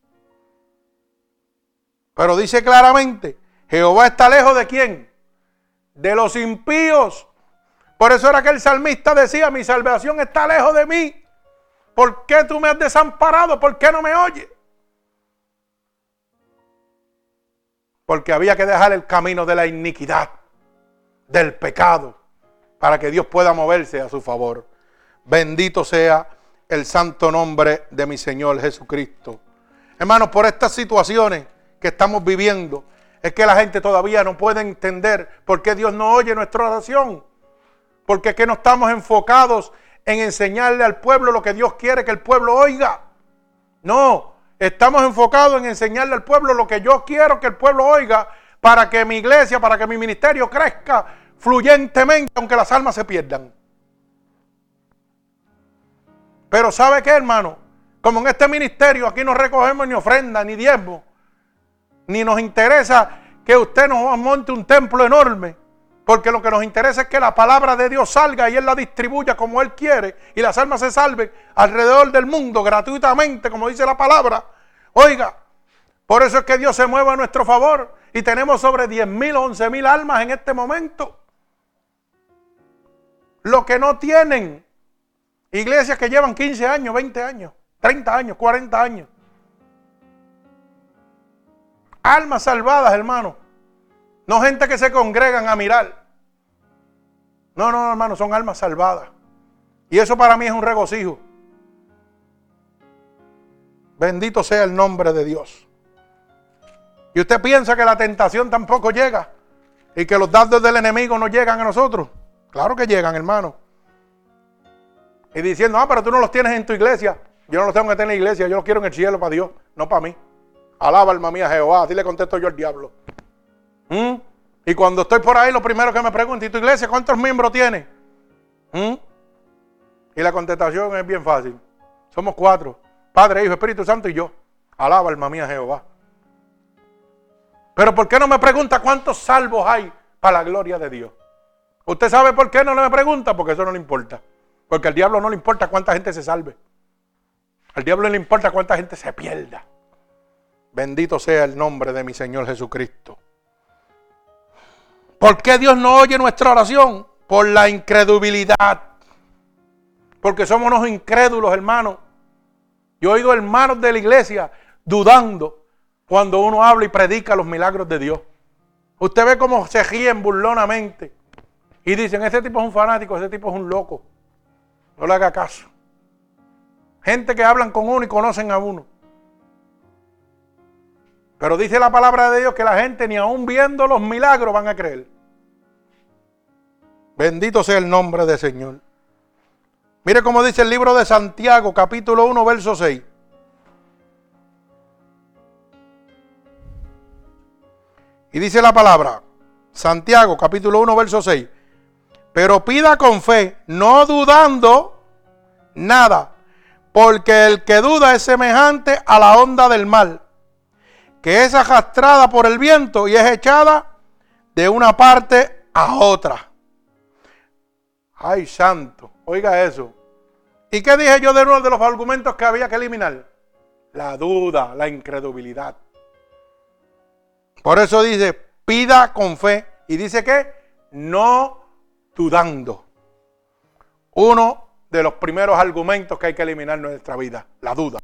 Pero dice claramente, Jehová está lejos de quién? De los impíos. Por eso era que el salmista decía, mi salvación está lejos de mí. ¿Por qué tú me has desamparado? ¿Por qué no me oyes? Porque había que dejar el camino de la iniquidad, del pecado, para que Dios pueda moverse a su favor. Bendito sea el santo nombre de mi Señor Jesucristo. Hermanos, por estas situaciones que estamos viviendo, es que la gente todavía no puede entender por qué Dios no oye nuestra oración. Porque es que no estamos enfocados en enseñarle al pueblo lo que Dios quiere que el pueblo oiga. No, estamos enfocados en enseñarle al pueblo lo que yo quiero que el pueblo oiga para que mi iglesia, para que mi ministerio crezca fluyentemente, aunque las almas se pierdan. Pero ¿sabe qué, hermano? Como en este ministerio aquí no recogemos ni ofrenda ni diezmo, ni nos interesa que usted nos monte un templo enorme. Porque lo que nos interesa es que la palabra de Dios salga y Él la distribuya como Él quiere y las almas se salven alrededor del mundo gratuitamente, como dice la palabra. Oiga, por eso es que Dios se mueve a nuestro favor y tenemos sobre 10 mil, 11 mil almas en este momento. Lo que no tienen iglesias que llevan 15 años, 20 años, 30 años, 40 años. Almas salvadas, hermano. No gente que se congregan a mirar. No, no, hermano, son almas salvadas. Y eso para mí es un regocijo. Bendito sea el nombre de Dios. Y usted piensa que la tentación tampoco llega y que los dardos del enemigo no llegan a nosotros. Claro que llegan, hermano. Y diciendo, ah, pero tú no los tienes en tu iglesia. Yo no los tengo que tener en la iglesia, yo los quiero en el cielo para Dios, no para mí. Alaba alma mía Jehová, así le contesto yo al diablo. ¿Mm? Y cuando estoy por ahí, lo primero que me pregunto, ¿y tu iglesia cuántos miembros tiene? ¿Mm? Y la contestación es bien fácil. Somos cuatro. Padre, Hijo, Espíritu Santo y yo. Alaba alma mía Jehová. Pero ¿por qué no me pregunta cuántos salvos hay para la gloria de Dios? ¿Usted sabe por qué no me pregunta? Porque eso no le importa. Porque al diablo no le importa cuánta gente se salve. Al diablo le importa cuánta gente se pierda. Bendito sea el nombre de mi Señor Jesucristo. ¿Por qué Dios no oye nuestra oración? Por la incredulidad. Porque somos unos incrédulos, hermanos. Yo he oído hermanos de la iglesia dudando cuando uno habla y predica los milagros de Dios. Usted ve cómo se ríen burlonamente y dicen, ese tipo es un fanático, ese tipo es un loco. No le haga caso. Gente que hablan con uno y conocen a uno. Pero dice la palabra de Dios que la gente ni aún viendo los milagros van a creer. Bendito sea el nombre del Señor. Mire cómo dice el libro de Santiago, capítulo 1, verso 6. Y dice la palabra, Santiago, capítulo 1, verso 6. Pero pida con fe, no dudando nada, porque el que duda es semejante a la onda del mar que es arrastrada por el viento y es echada de una parte a otra. Ay, santo, oiga eso. ¿Y qué dije yo de uno de los argumentos que había que eliminar? La duda, la incredulidad. Por eso dice, pida con fe. Y dice que no dudando. Uno de los primeros argumentos que hay que eliminar en nuestra vida, la duda.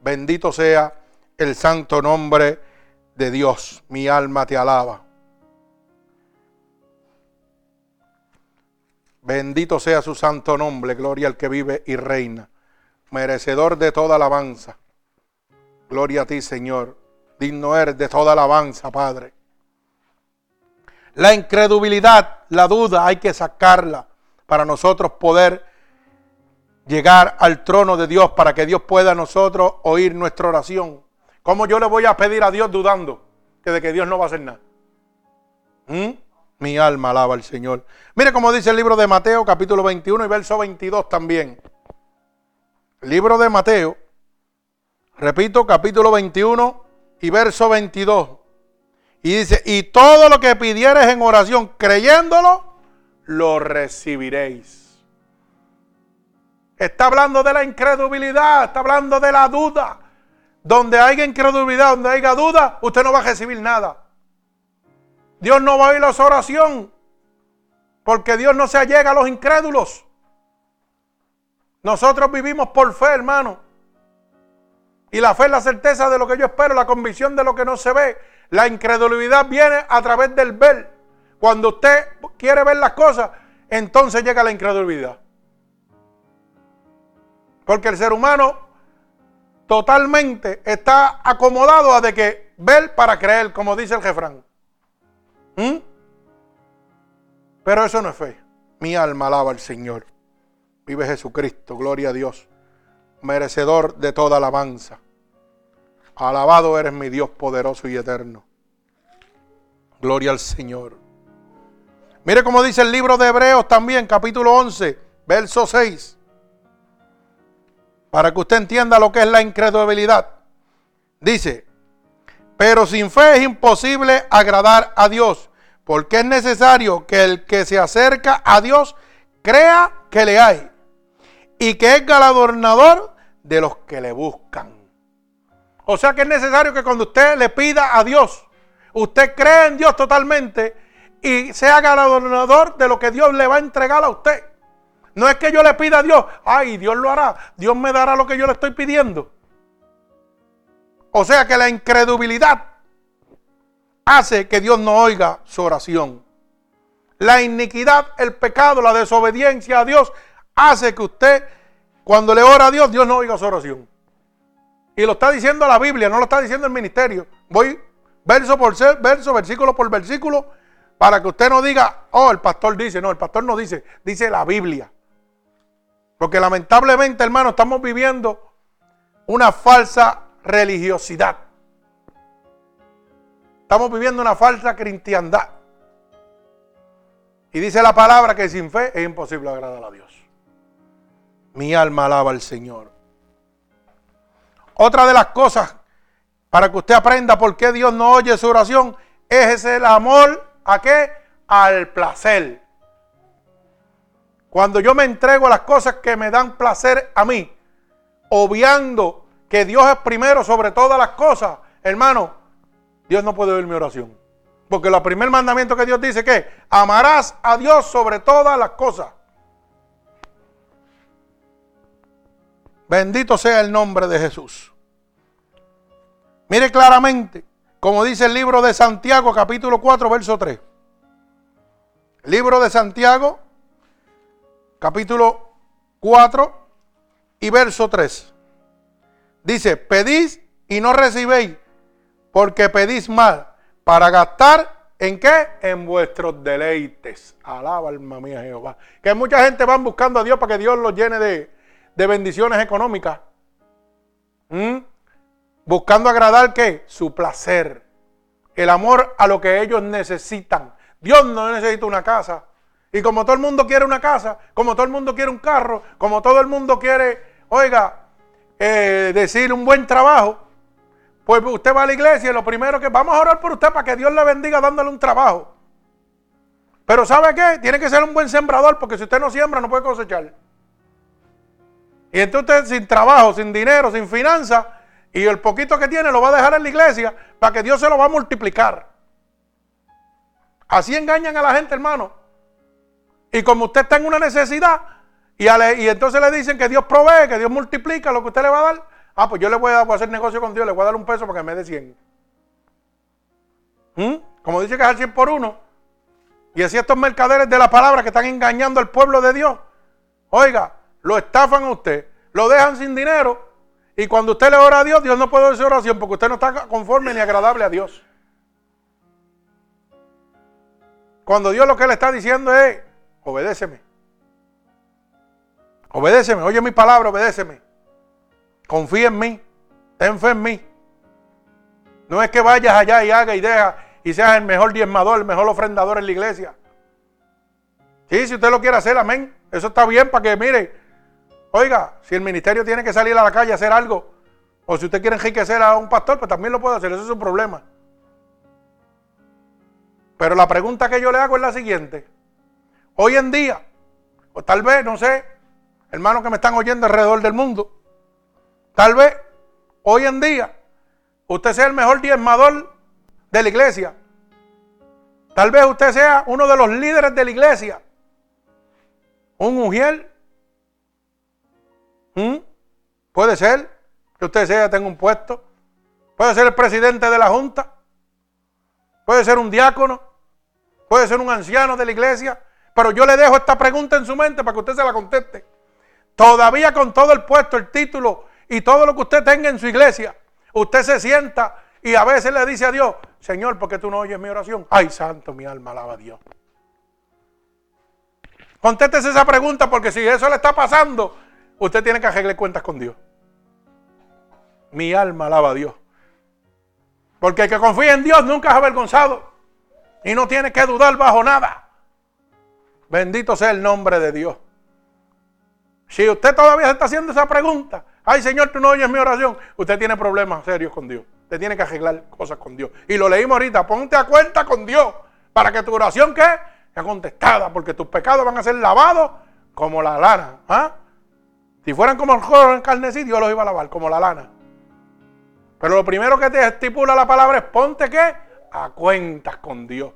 Bendito sea el santo nombre de Dios. Mi alma te alaba. Bendito sea su santo nombre, gloria al que vive y reina, merecedor de toda alabanza. Gloria a ti, Señor. Digno eres de toda alabanza, Padre. La incredulidad, la duda, hay que sacarla para nosotros poder llegar al trono de Dios, para que Dios pueda a nosotros oír nuestra oración. ¿Cómo yo le voy a pedir a Dios dudando que de que Dios no va a hacer nada? ¿Mm? Mi alma alaba al Señor. Mire cómo dice el libro de Mateo, capítulo 21 y verso 22 también. Libro de Mateo, repito, capítulo 21 y verso 22. Y dice, y todo lo que pidieres en oración, creyéndolo, lo recibiréis. Está hablando de la incredulidad, está hablando de la duda. Donde haya incredulidad, donde haya duda, usted no va a recibir nada. Dios no va a oír la oración. Porque Dios no se allega a los incrédulos. Nosotros vivimos por fe, hermano. Y la fe es la certeza de lo que yo espero, la convicción de lo que no se ve. La incredulidad viene a través del ver. Cuando usted quiere ver las cosas, entonces llega la incredulidad. Porque el ser humano totalmente está acomodado a de que ver para creer, como dice el jefrán. ¿Mm? Pero eso no es fe. Mi alma alaba al Señor. Vive Jesucristo, gloria a Dios, merecedor de toda alabanza. Alabado eres mi Dios poderoso y eterno. Gloria al Señor. Mire cómo dice el libro de Hebreos también, capítulo 11, verso 6. Para que usted entienda lo que es la incredulidad. Dice, pero sin fe es imposible agradar a Dios, porque es necesario que el que se acerca a Dios crea que le hay y que es galardonador de los que le buscan. O sea que es necesario que cuando usted le pida a Dios, usted cree en Dios totalmente y sea galardonador de lo que Dios le va a entregar a usted. No es que yo le pida a Dios, ay, Dios lo hará, Dios me dará lo que yo le estoy pidiendo. O sea que la incredulidad hace que Dios no oiga su oración. La iniquidad, el pecado, la desobediencia a Dios hace que usted, cuando le ora a Dios, Dios no oiga su oración. Y lo está diciendo la Biblia, no lo está diciendo el ministerio. Voy verso por verso, versículo por versículo, para que usted no diga, oh, el pastor dice, no, el pastor no dice, dice la Biblia. Porque lamentablemente, hermano, estamos viviendo una falsa religiosidad. Estamos viviendo una falsa cristiandad. Y dice la palabra que sin fe es imposible agradar a Dios. Mi alma alaba al Señor. Otra de las cosas para que usted aprenda por qué Dios no oye su oración es el amor a qué? Al placer. Cuando yo me entrego a las cosas que me dan placer a mí, obviando que Dios es primero sobre todas las cosas, hermano, Dios no puede oír mi oración. Porque el primer mandamiento que Dios dice que amarás a Dios sobre todas las cosas. Bendito sea el nombre de Jesús. Mire claramente, como dice el libro de Santiago, capítulo 4, verso 3. Libro de Santiago, capítulo 4 y verso 3. Dice, pedís y no recibéis, porque pedís mal, para gastar en qué? En vuestros deleites. Alaba alma mía Jehová. Que mucha gente van buscando a Dios para que Dios los llene de, bendiciones económicas. ¿Mm? Buscando agradar qué? Su placer. El amor a lo que ellos necesitan. Dios no necesita una casa. Y como todo el mundo quiere una casa, como todo el mundo quiere un carro, como todo el mundo quiere, oiga, eh, decir un buen trabajo, pues usted va a la iglesia y lo primero que vamos a orar por usted para que Dios le bendiga dándole un trabajo. Pero ¿sabe qué? Tiene que ser un buen sembrador porque si usted no siembra no puede cosechar. Y entonces sin trabajo, sin dinero, sin finanzas, y el poquito que tiene lo va a dejar en la iglesia para que Dios se lo va a multiplicar. Así engañan a la gente, hermano. Y como usted está en una necesidad, y, entonces le dicen que Dios provee, que Dios multiplica lo que usted le va a dar. Ah, pues yo le voy a, hacer negocio con Dios, le voy a dar un peso para que me dé 100. ¿Mm? Como dice que es al 100 por uno. Y así estos mercaderes de la palabra que están engañando al pueblo de Dios, oiga, lo estafan a usted, lo dejan sin dinero y cuando usted le ora a Dios, Dios no puede hacer oración porque usted no está conforme ni agradable a Dios. Cuando Dios lo que le está diciendo es, obedéceme. Obedéceme, oye mi palabra, obedéceme. Confía en mí, ten fe en mí. No es que vayas allá y haga y deja y seas el mejor diezmador, el mejor ofrendador en la iglesia. Sí, si usted lo quiere hacer, amén. Eso está bien para que, mire, oiga, si el ministerio tiene que salir a la calle a hacer algo, o si usted quiere enriquecer a un pastor, pues también lo puede hacer, eso es un problema. Pero la pregunta que yo le hago es la siguiente. Hoy en día, o tal vez, no sé, hermanos que me están oyendo alrededor del mundo, tal vez hoy en día usted sea el mejor diezmador de la iglesia. Tal vez usted sea uno de los líderes de la iglesia. Un mujer. ¿Mm? Puede ser que usted sea, tenga un puesto. Puede ser el presidente de la junta. Puede ser un diácono. Puede ser un anciano de la iglesia. Pero yo le dejo esta pregunta en su mente para que usted se la conteste. Todavía con todo el puesto, el título y todo lo que usted tenga en su iglesia, usted se sienta y a veces le dice a Dios, Señor, ¿por qué tú no oyes mi oración? Ay, santo, mi alma alaba a Dios. Contéstese esa pregunta porque si eso le está pasando, usted tiene que arreglar cuentas con Dios. Mi alma alaba a Dios. Porque el que confía en Dios nunca es avergonzado. Y no tiene que dudar bajo nada. Bendito sea el nombre de Dios. Si usted todavía está haciendo esa pregunta, ay Señor, tú no oyes mi oración, usted tiene problemas serios con Dios. Usted tiene que arreglar cosas con Dios. Y lo leímos ahorita, ponte a cuenta con Dios para que tu oración ¿qué? sea contestada, porque tus pecados van a ser lavados como la lana. ¿ah? Si fueran como el joven encarnecido, Dios los iba a lavar como la lana. Pero lo primero que te estipula la palabra es ponte qué? A cuentas con Dios.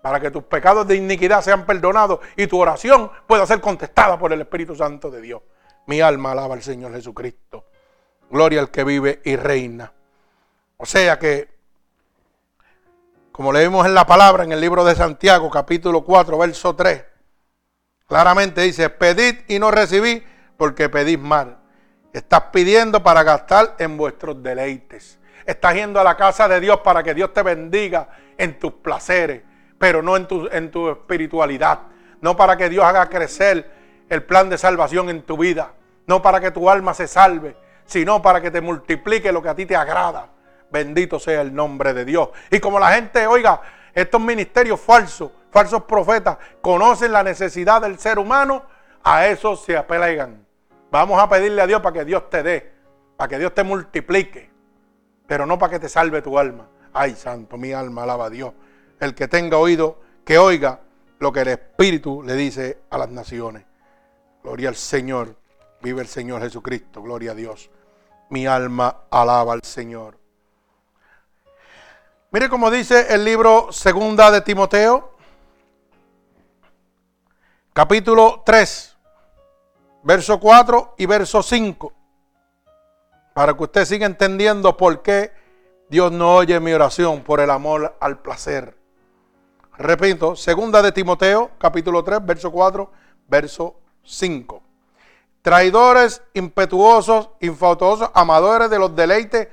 Para que tus pecados de iniquidad sean perdonados y tu oración pueda ser contestada por el Espíritu Santo de Dios. Mi alma alaba al Señor Jesucristo. Gloria al que vive y reina. O sea que, como leímos en la palabra en el libro de Santiago, capítulo 4, verso 3, claramente dice, pedid y no recibid porque pedís mal. Estás pidiendo para gastar en vuestros deleites. Estás yendo a la casa de Dios para que Dios te bendiga en tus placeres, pero no en tu, en tu espiritualidad. No para que Dios haga crecer el plan de salvación en tu vida. No para que tu alma se salve, sino para que te multiplique lo que a ti te agrada. Bendito sea el nombre de Dios. Y como la gente, oiga, estos ministerios falsos, falsos profetas, conocen la necesidad del ser humano, a eso se apelegan. Vamos a pedirle a Dios para que Dios te dé, para que Dios te multiplique, pero no para que te salve tu alma. Ay, santo, mi alma alaba a Dios. El que tenga oído, que oiga lo que el Espíritu le dice a las naciones. Gloria al Señor. Vive el Señor Jesucristo. Gloria a Dios. Mi alma alaba al Señor. Mire cómo dice el libro Segunda de Timoteo, capítulo 3, verso 4 y verso 5, para que usted siga entendiendo por qué Dios no oye mi oración por el amor al placer. Repito, Segunda de Timoteo, capítulo 3, verso 4, verso 5. Traidores, impetuosos, infautosos, amadores de los deleites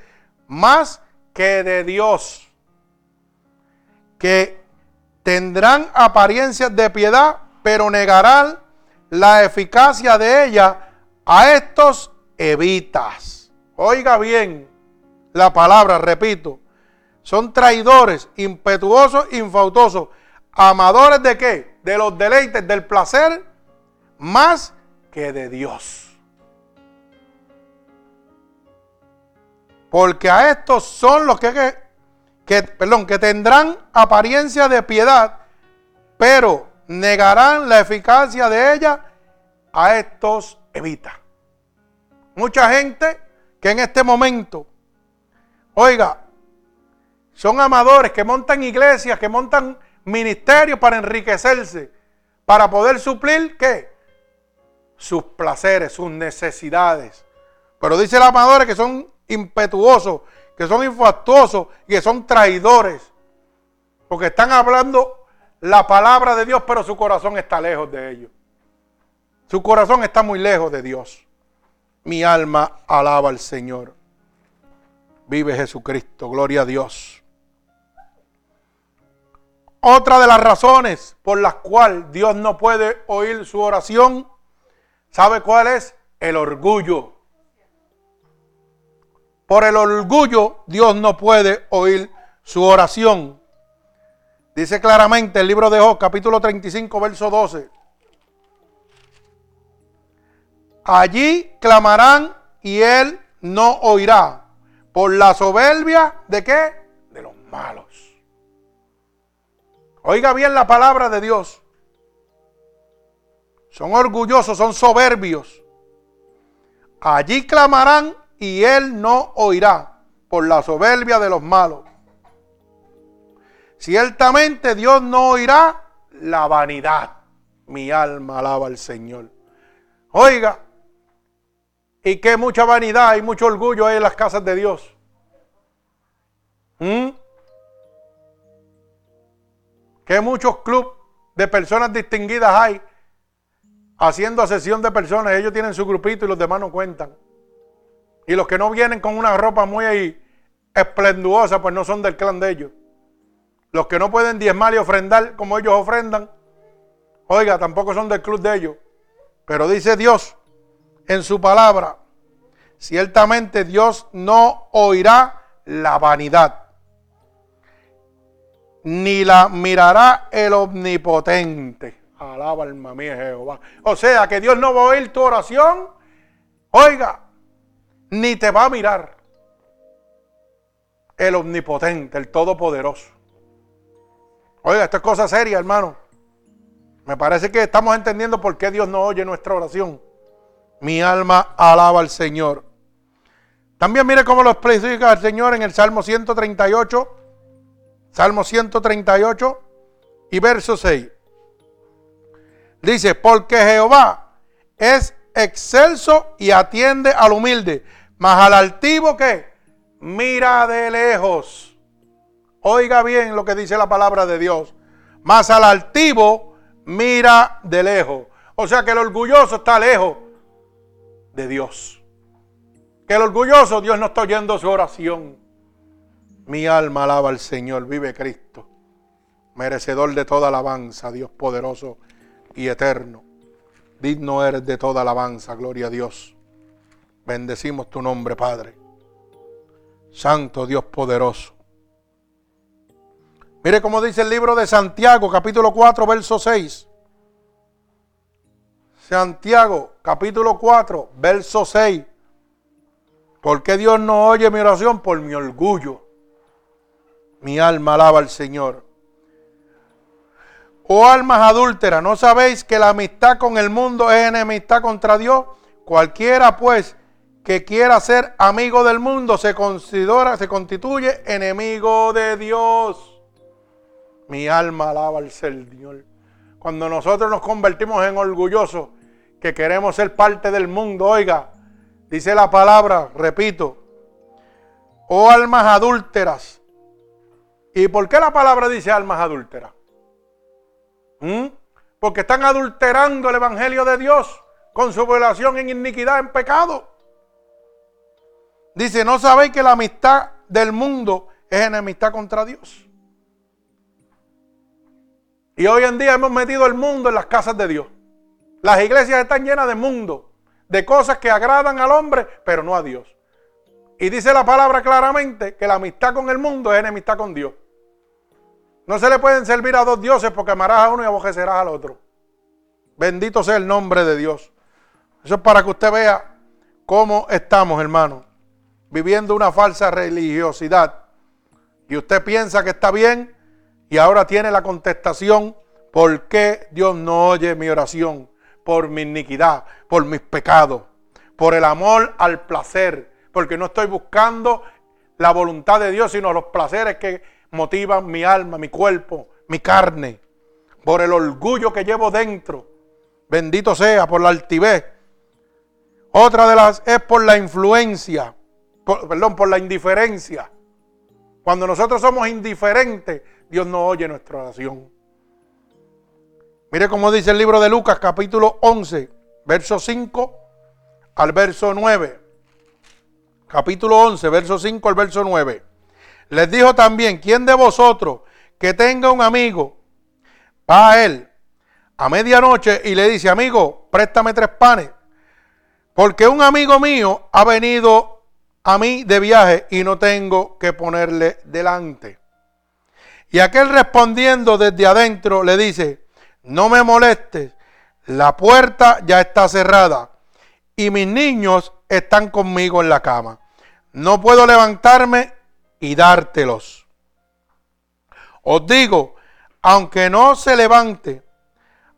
más que de Dios que tendrán apariencias de piedad, pero negarán la eficacia de ella. A estos evitas. Oiga bien la palabra, repito. Son traidores, impetuosos, infautosos. Amadores de qué? De los deleites, del placer, más que de Dios. Porque a estos son los que que, perdón, que tendrán apariencia de piedad, pero negarán la eficacia de ella, a estos evita. Mucha gente que en este momento, oiga, son amadores que montan iglesias, que montan ministerios para enriquecerse, para poder suplir qué? Sus placeres, sus necesidades. Pero dice el amadores que son impetuosos, que son infatuosos y que son traidores. Porque están hablando la palabra de Dios, pero su corazón está lejos de ellos. Su corazón está muy lejos de Dios. Mi alma alaba al Señor. Vive Jesucristo, gloria a Dios. Otra de las razones por las cuales Dios no puede oír su oración, ¿sabe cuál es? El orgullo. Por el orgullo Dios no puede oír su oración. Dice claramente el libro de Job, capítulo 35, verso 12. Allí clamarán y él no oirá. Por la soberbia de qué? De los malos. Oiga bien la palabra de Dios. Son orgullosos, son soberbios. Allí clamarán y él no oirá por la soberbia de los malos. Ciertamente Dios no oirá la vanidad. Mi alma alaba al Señor. Oiga, y qué mucha vanidad y mucho orgullo hay en las casas de Dios. ¿Mm? Que muchos clubes de personas distinguidas hay haciendo sesión de personas. Ellos tienen su grupito y los demás no cuentan. Y los que no vienen con una ropa muy esplenduosa, pues no son del clan de ellos. Los que no pueden diezmar y ofrendar como ellos ofrendan, oiga, tampoco son del club de ellos. Pero dice Dios en su palabra, ciertamente Dios no oirá la vanidad, ni la mirará el omnipotente. Alaba alma mía Jehová. O sea que Dios no va a oír tu oración, oiga, ni te va a mirar el omnipotente, el todopoderoso. Oiga, esto es cosa seria, hermano. Me parece que estamos entendiendo por qué Dios no oye nuestra oración. Mi alma alaba al Señor. También mire cómo lo explica el Señor en el Salmo 138. Salmo 138 y verso 6. Dice, porque Jehová es excelso y atiende al humilde, mas al altivo que mira de lejos. Oiga bien lo que dice la palabra de Dios. Mas al altivo mira de lejos. O sea que el orgulloso está lejos de Dios. Que el orgulloso Dios no está oyendo su oración. Mi alma alaba al Señor, vive Cristo, merecedor de toda alabanza, Dios poderoso y eterno. Digno eres de toda alabanza, gloria a Dios. Bendecimos tu nombre, Padre. Santo Dios poderoso. Mire cómo dice el libro de Santiago, capítulo 4, verso 6. Santiago, capítulo 4, verso 6. ¿Por qué Dios no oye mi oración? Por mi orgullo. Mi alma alaba al Señor. Oh almas adúlteras, ¿no sabéis que la amistad con el mundo es enemistad contra Dios? Cualquiera pues que quiera ser amigo del mundo se considera, se constituye enemigo de Dios. Mi alma alaba al Señor. Cuando nosotros nos convertimos en orgullosos, que queremos ser parte del mundo, oiga, dice la palabra, repito, oh almas adúlteras. ¿Y por qué la palabra dice almas adúlteras? ¿Mm? Porque están adulterando el Evangelio de Dios con su violación en iniquidad, en pecado. Dice, ¿no sabéis que la amistad del mundo es enemistad contra Dios? Y hoy en día hemos metido el mundo en las casas de Dios. Las iglesias están llenas de mundo, de cosas que agradan al hombre, pero no a Dios. Y dice la palabra claramente que la amistad con el mundo es enemistad con Dios. No se le pueden servir a dos dioses porque amarás a uno y aborrecerás al otro. Bendito sea el nombre de Dios. Eso es para que usted vea cómo estamos, hermano viviendo una falsa religiosidad y usted piensa que está bien y ahora tiene la contestación, ¿por qué Dios no oye mi oración? Por mi iniquidad, por mis pecados, por el amor al placer, porque no estoy buscando la voluntad de Dios, sino los placeres que motivan mi alma, mi cuerpo, mi carne, por el orgullo que llevo dentro. Bendito sea, por la altivez. Otra de las es por la influencia perdón, por la indiferencia. Cuando nosotros somos indiferentes, Dios no oye nuestra oración. Mire cómo dice el libro de Lucas capítulo 11, verso 5 al verso 9. Capítulo 11, verso 5 al verso 9. Les dijo también, ¿quién de vosotros que tenga un amigo va a él a medianoche y le dice, amigo, préstame tres panes? Porque un amigo mío ha venido a mí de viaje y no tengo que ponerle delante. Y aquel respondiendo desde adentro le dice, no me molestes, la puerta ya está cerrada y mis niños están conmigo en la cama. No puedo levantarme y dártelos. Os digo, aunque no se levante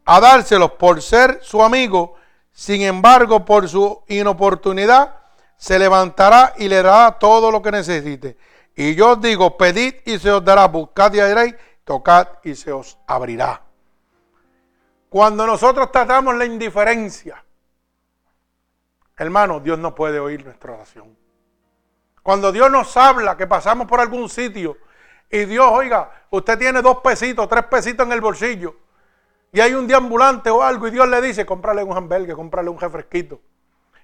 a dárselos por ser su amigo, sin embargo, por su inoportunidad, se levantará y le dará todo lo que necesite. Y yo os digo, pedid y se os dará, buscad y haréis, tocad y se os abrirá. Cuando nosotros tratamos la indiferencia, hermano, Dios no puede oír nuestra oración. Cuando Dios nos habla que pasamos por algún sitio y Dios, oiga, usted tiene dos pesitos, tres pesitos en el bolsillo y hay un deambulante o algo y Dios le dice, cómprale un hamburgues, cómprale un refresquito.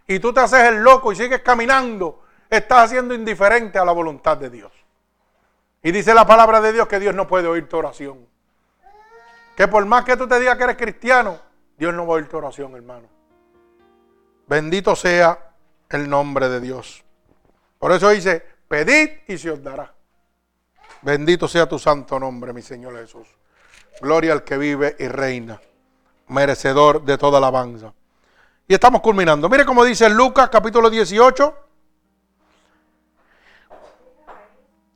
Y tú te haces el loco y sigues caminando, estás haciendo indiferente a la voluntad de Dios. Y dice la palabra de Dios que Dios no puede oír tu oración. Que por más que tú te digas que eres cristiano, Dios no va a oír tu oración, hermano. Bendito sea el nombre de Dios. Por eso dice, pedid y se os dará. Bendito sea tu santo nombre, mi Señor Jesús. Gloria al que vive y reina, merecedor de toda alabanza. Y estamos culminando. Mire cómo dice Lucas capítulo 18.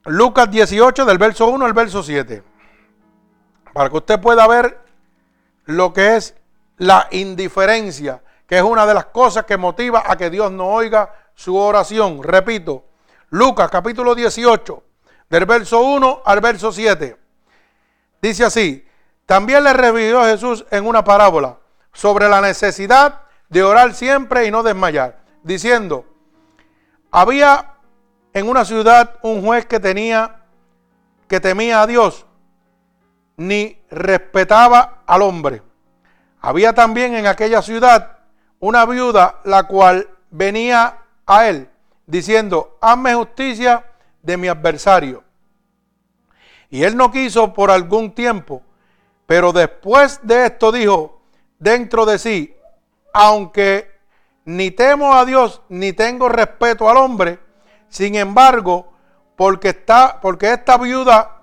Lucas 18 del verso 1 al verso 7. Para que usted pueda ver lo que es la indiferencia, que es una de las cosas que motiva a que Dios no oiga su oración. Repito, Lucas capítulo 18, del verso 1 al verso 7. Dice así, también le refirió Jesús en una parábola sobre la necesidad de orar siempre y no desmayar, diciendo, había en una ciudad un juez que tenía, que temía a Dios, ni respetaba al hombre. Había también en aquella ciudad una viuda la cual venía a él diciendo, hazme justicia de mi adversario. Y él no quiso por algún tiempo, pero después de esto dijo dentro de sí, aunque ni temo a Dios ni tengo respeto al hombre, sin embargo, porque, está, porque esta viuda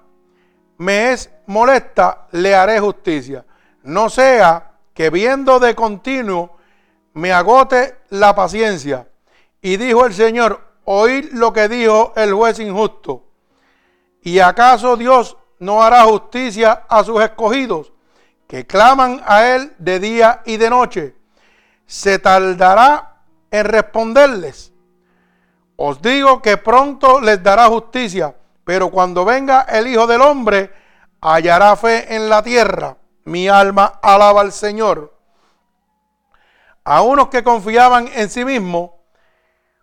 me es molesta, le haré justicia. No sea que viendo de continuo me agote la paciencia. Y dijo el Señor, oíd lo que dijo el juez injusto. ¿Y acaso Dios no hará justicia a sus escogidos que claman a Él de día y de noche? ¿Se tardará en responderles? Os digo que pronto les dará justicia, pero cuando venga el Hijo del Hombre, hallará fe en la tierra. Mi alma alaba al Señor. A unos que confiaban en sí mismos,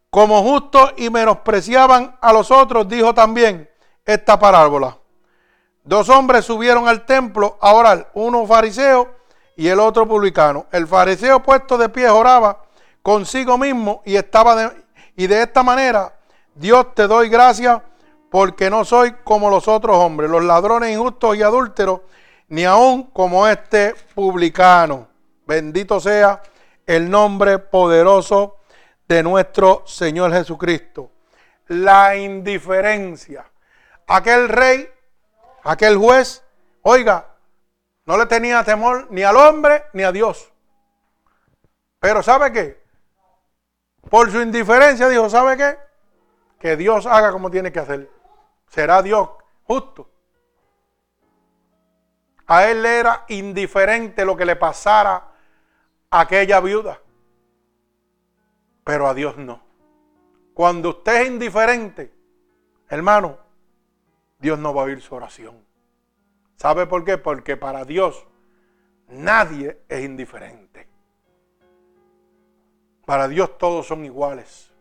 como justos y menospreciaban a los otros, dijo también esta parábola. Dos hombres subieron al templo a orar, uno fariseo y el otro publicano. El fariseo puesto de pie oraba consigo mismo y estaba de, y de esta manera, Dios te doy gracias porque no soy como los otros hombres, los ladrones injustos y adúlteros, ni aun como este publicano. Bendito sea el nombre poderoso de nuestro Señor Jesucristo. La indiferencia. Aquel rey, aquel juez, oiga, no le tenía temor ni al hombre ni a Dios. Pero ¿sabe qué? Por su indiferencia dijo, ¿sabe qué? Que Dios haga como tiene que hacer. Será Dios justo. A él le era indiferente lo que le pasara a aquella viuda pero a Dios no. Cuando usted es indiferente, hermano, Dios no va a oír su oración. ¿Sabe por qué? Porque para Dios nadie es indiferente. Para Dios todos son iguales.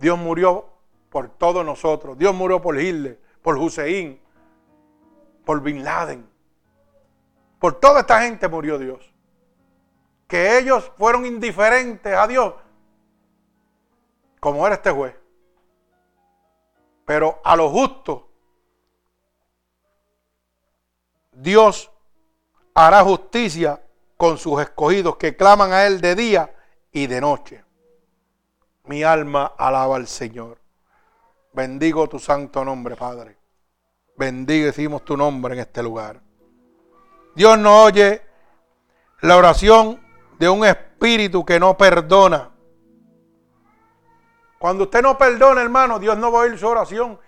Dios murió por todos nosotros. Dios murió por Hitler, por Hussein, por Bin Laden. Por toda esta gente murió Dios. Que ellos fueron indiferentes a Dios, como era este juez. Pero a lo justo, Dios hará justicia con sus escogidos que claman a Él de día y de noche. Mi alma alaba al Señor. Bendigo tu santo nombre, Padre. Bendicimos tu nombre en este lugar. Dios no oye la oración de un espíritu que no perdona. Cuando usted no perdona, hermano, Dios no va a oír su oración.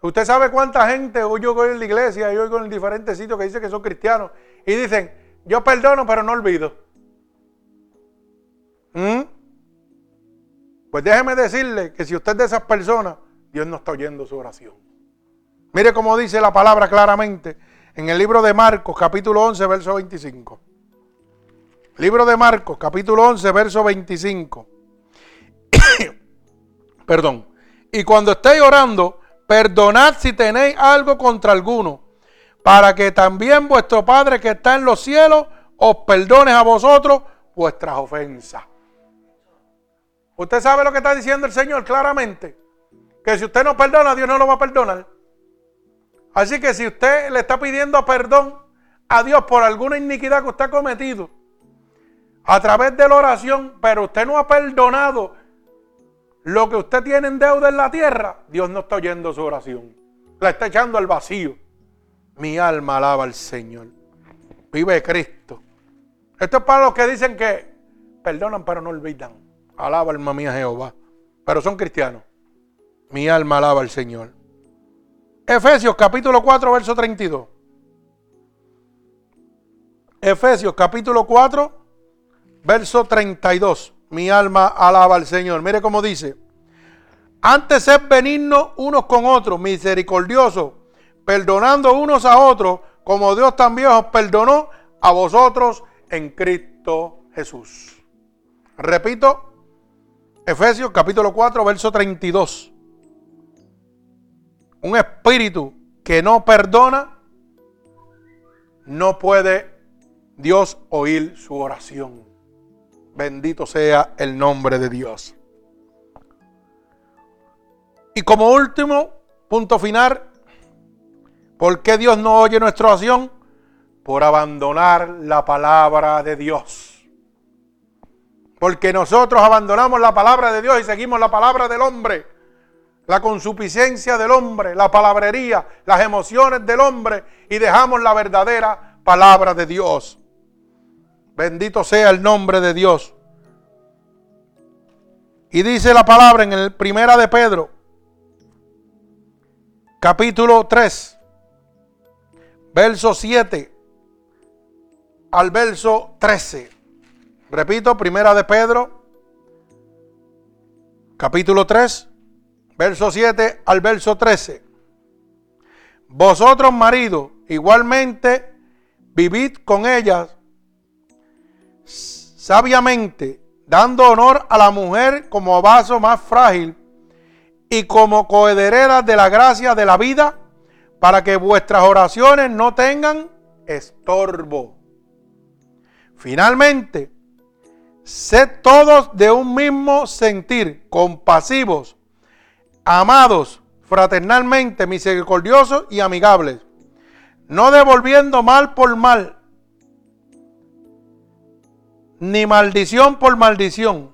Usted sabe cuánta gente, hoy yo voy en la iglesia, yo voy en diferentes sitios que dicen que son cristianos y dicen, yo perdono pero no olvido. ¿Mm? Pues déjeme decirle que si usted es de esas personas, Dios no está oyendo su oración. Mire cómo dice la palabra claramente en el libro de Marcos, capítulo 11, verso 25. Libro de Marcos, capítulo 11, verso 25. Perdón. Y cuando estéis orando, perdonad si tenéis algo contra alguno, para que también vuestro Padre que está en los cielos os perdone a vosotros vuestras ofensas. Usted sabe lo que está diciendo el Señor claramente. Que si usted no perdona, Dios no lo va a perdonar. Así que si usted le está pidiendo perdón a Dios por alguna iniquidad que usted ha cometido, a través de la oración, pero usted no ha perdonado lo que usted tiene en deuda en la tierra, Dios no está oyendo su oración. La está echando al vacío. Mi alma alaba al Señor. Vive Cristo. Esto es para los que dicen que perdonan pero no olvidan. Alaba alma mía Jehová. Pero son cristianos. Mi alma alaba al Señor. Efesios capítulo 4, verso 32. Efesios capítulo 4, verso 32. Mi alma alaba al Señor. Mire cómo dice. Antes es benigno unos con otros, misericordioso, perdonando unos a otros, como Dios también os perdonó a vosotros en Cristo Jesús. Repito, Efesios capítulo 4, verso 32. Un espíritu que no perdona, no puede Dios oír su oración. Bendito sea el nombre de Dios. Y como último, punto final, ¿por qué Dios no oye nuestra oración? Por abandonar la palabra de Dios. Porque nosotros abandonamos la palabra de Dios y seguimos la palabra del hombre. La consuficiencia del hombre, la palabrería, las emociones del hombre y dejamos la verdadera palabra de Dios. Bendito sea el nombre de Dios. Y dice la palabra en el primera de Pedro, capítulo 3, verso 7 al verso 13. Repito, primera de Pedro, capítulo 3, verso 7 al verso 13. Vosotros, maridos, igualmente vivid con ellas sabiamente, dando honor a la mujer como vaso más frágil y como cohedereras de la gracia de la vida, para que vuestras oraciones no tengan estorbo. Finalmente, Sed todos de un mismo sentir, compasivos, amados, fraternalmente, misericordiosos y amigables, no devolviendo mal por mal, ni maldición por maldición,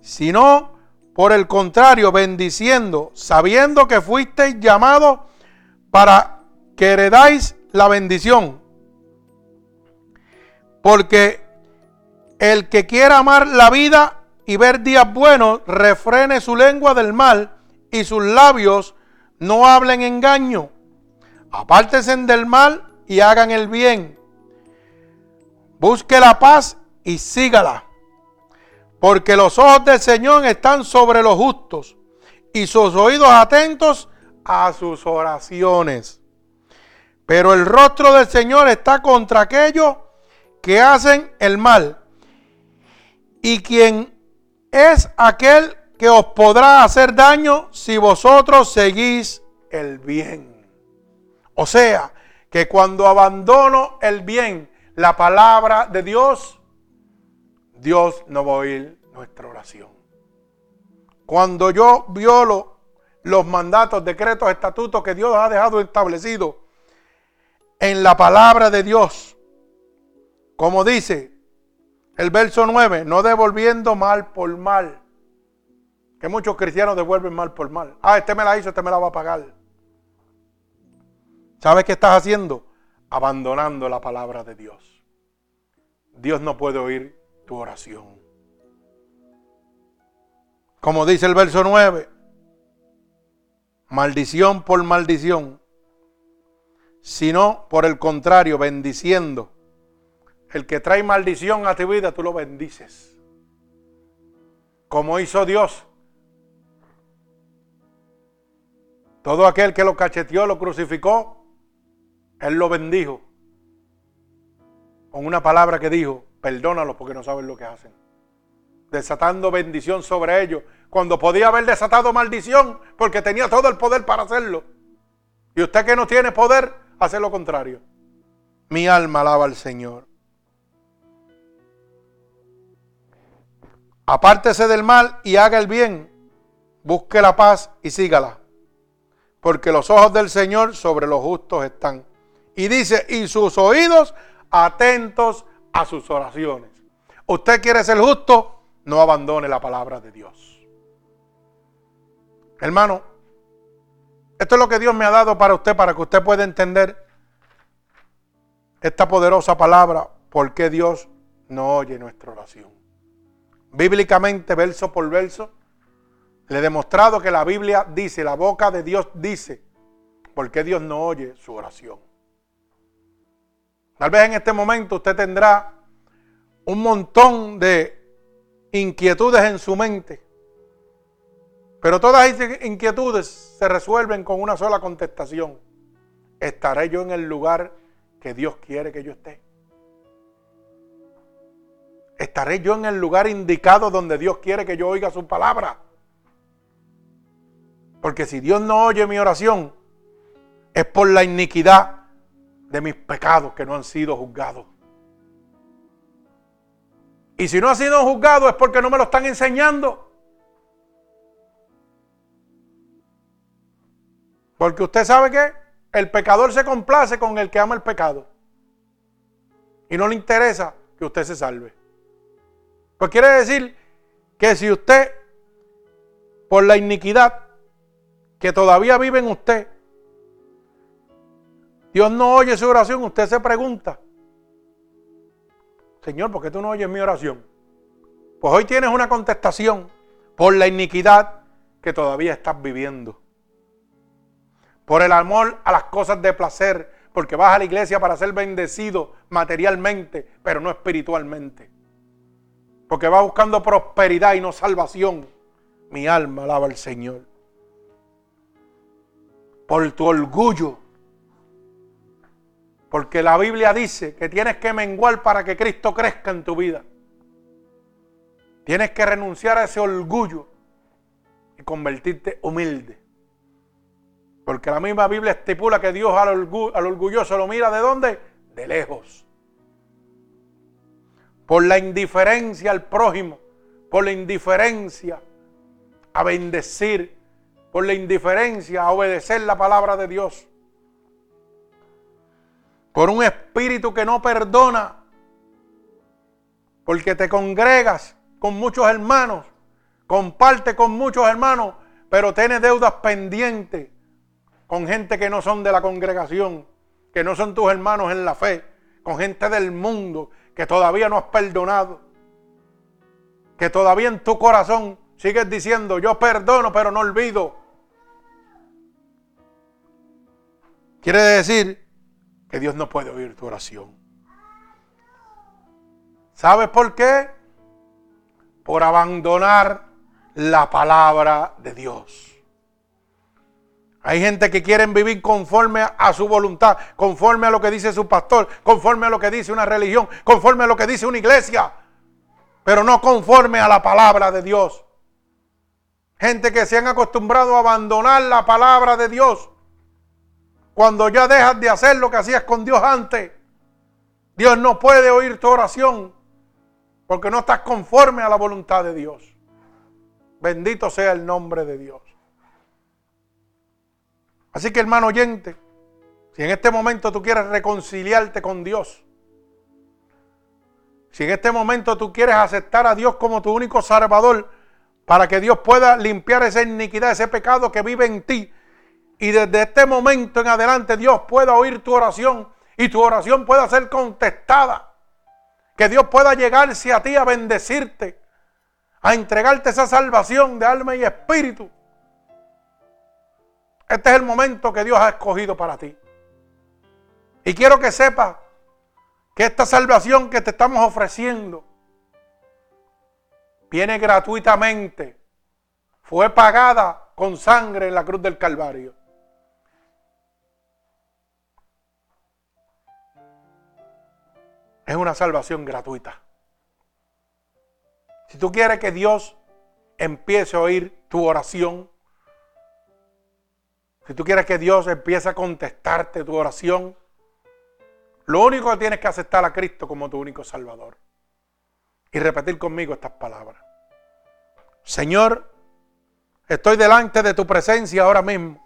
sino por el contrario, bendiciendo, sabiendo que fuisteis llamados para que heredáis la bendición. Porque el que quiera amar la vida y ver días buenos, refrene su lengua del mal y sus labios no hablen engaño. Apártense del mal y hagan el bien. Busque la paz y sígala. Porque los ojos del Señor están sobre los justos y sus oídos atentos a sus oraciones. Pero el rostro del Señor está contra aquellos que hacen el mal y quien es aquel que os podrá hacer daño si vosotros seguís el bien. O sea, que cuando abandono el bien, la palabra de Dios, Dios no va a oír nuestra oración. Cuando yo violo los mandatos, decretos, estatutos que Dios ha dejado establecido en la palabra de Dios, como dice el verso 9, no devolviendo mal por mal. Que muchos cristianos devuelven mal por mal. Ah, este me la hizo, este me la va a pagar. ¿Sabes qué estás haciendo? Abandonando la palabra de Dios. Dios no puede oír tu oración. Como dice el verso 9, maldición por maldición, sino por el contrario, bendiciendo. El que trae maldición a tu vida, tú lo bendices. Como hizo Dios. Todo aquel que lo cacheteó, lo crucificó, Él lo bendijo. Con una palabra que dijo, perdónalos porque no saben lo que hacen. Desatando bendición sobre ellos cuando podía haber desatado maldición porque tenía todo el poder para hacerlo. Y usted que no tiene poder, hace lo contrario. Mi alma alaba al Señor. Apártese del mal y haga el bien. Busque la paz y sígala. Porque los ojos del Señor sobre los justos están. Y dice, y sus oídos atentos a sus oraciones. Usted quiere ser justo, no abandone la palabra de Dios. Hermano, esto es lo que Dios me ha dado para usted, para que usted pueda entender esta poderosa palabra, por qué Dios no oye nuestra oración. Bíblicamente, verso por verso, le he demostrado que la Biblia dice, la boca de Dios dice, por qué Dios no oye su oración. Tal vez en este momento usted tendrá un montón de inquietudes en su mente pero todas esas inquietudes se resuelven con una sola contestación. ¿Estaré yo en el lugar que Dios quiere que yo esté? ¿Estaré yo en el lugar indicado donde Dios quiere que yo oiga su palabra? Porque si Dios no oye mi oración, es por la iniquidad de mis pecados que no han sido juzgados. Y si no ha sido juzgado es porque no me lo están enseñando. Porque usted sabe que el pecador se complace con el que ama el pecado. Y no le interesa que usted se salve. Pues quiere decir que si usted, por la iniquidad que todavía vive en usted, Dios no oye su oración, usted se pregunta, Señor, ¿por qué tú no oyes mi oración? Pues hoy tienes una contestación por la iniquidad que todavía estás viviendo por el amor a las cosas de placer, porque vas a la iglesia para ser bendecido materialmente, pero no espiritualmente. Porque vas buscando prosperidad y no salvación. Mi alma alaba al Señor. Por tu orgullo. Porque la Biblia dice que tienes que menguar para que Cristo crezca en tu vida. Tienes que renunciar a ese orgullo y convertirte humilde. Porque la misma Biblia estipula que Dios al, orgulloso lo mira de dónde? De lejos. Por la indiferencia al prójimo, por la indiferencia a bendecir, por la indiferencia a obedecer la palabra de Dios. Por un espíritu que no perdona, porque te congregas con muchos hermanos, comparte con muchos hermanos, pero tienes deudas pendientes con gente que no son de la congregación, que no son tus hermanos en la fe, con gente del mundo que todavía no has perdonado, que todavía en tu corazón sigues diciendo, yo perdono pero no olvido. Quiere decir que Dios no puede oír tu oración. ¿Sabes por qué? Por abandonar la palabra de Dios. Hay gente que quieren vivir conforme a su voluntad, conforme a lo que dice su pastor, conforme a lo que dice una religión, conforme a lo que dice una iglesia, pero no conforme a la palabra de Dios. Gente que se han acostumbrado a abandonar la palabra de Dios cuando ya dejas de hacer lo que hacías con Dios antes Dios no puede oír tu oración porque no estás conforme a la voluntad de Dios. Bendito sea el nombre de Dios. Así que hermano oyente, si en este momento tú quieres reconciliarte con Dios, si en este momento tú quieres aceptar a Dios como tu único salvador, para que Dios pueda limpiar esa iniquidad, ese pecado que vive en ti, y desde este momento en adelante Dios pueda oír tu oración y tu oración pueda ser contestada. Que Dios pueda llegarse a ti a bendecirte, a entregarte esa salvación de alma y espíritu. Este es el momento que Dios ha escogido para ti. Y quiero que sepas que esta salvación que te estamos ofreciendo viene gratuitamente. Fue pagada con sangre en la cruz del Calvario. Es una salvación gratuita. Si tú quieres que Dios empiece a oír tu oración, si tú quieres que Dios empiece a contestarte tu oración, lo único que tienes que aceptar a Cristo como tu único Salvador. Y repetir conmigo estas palabras. Señor, estoy delante de tu presencia ahora mismo.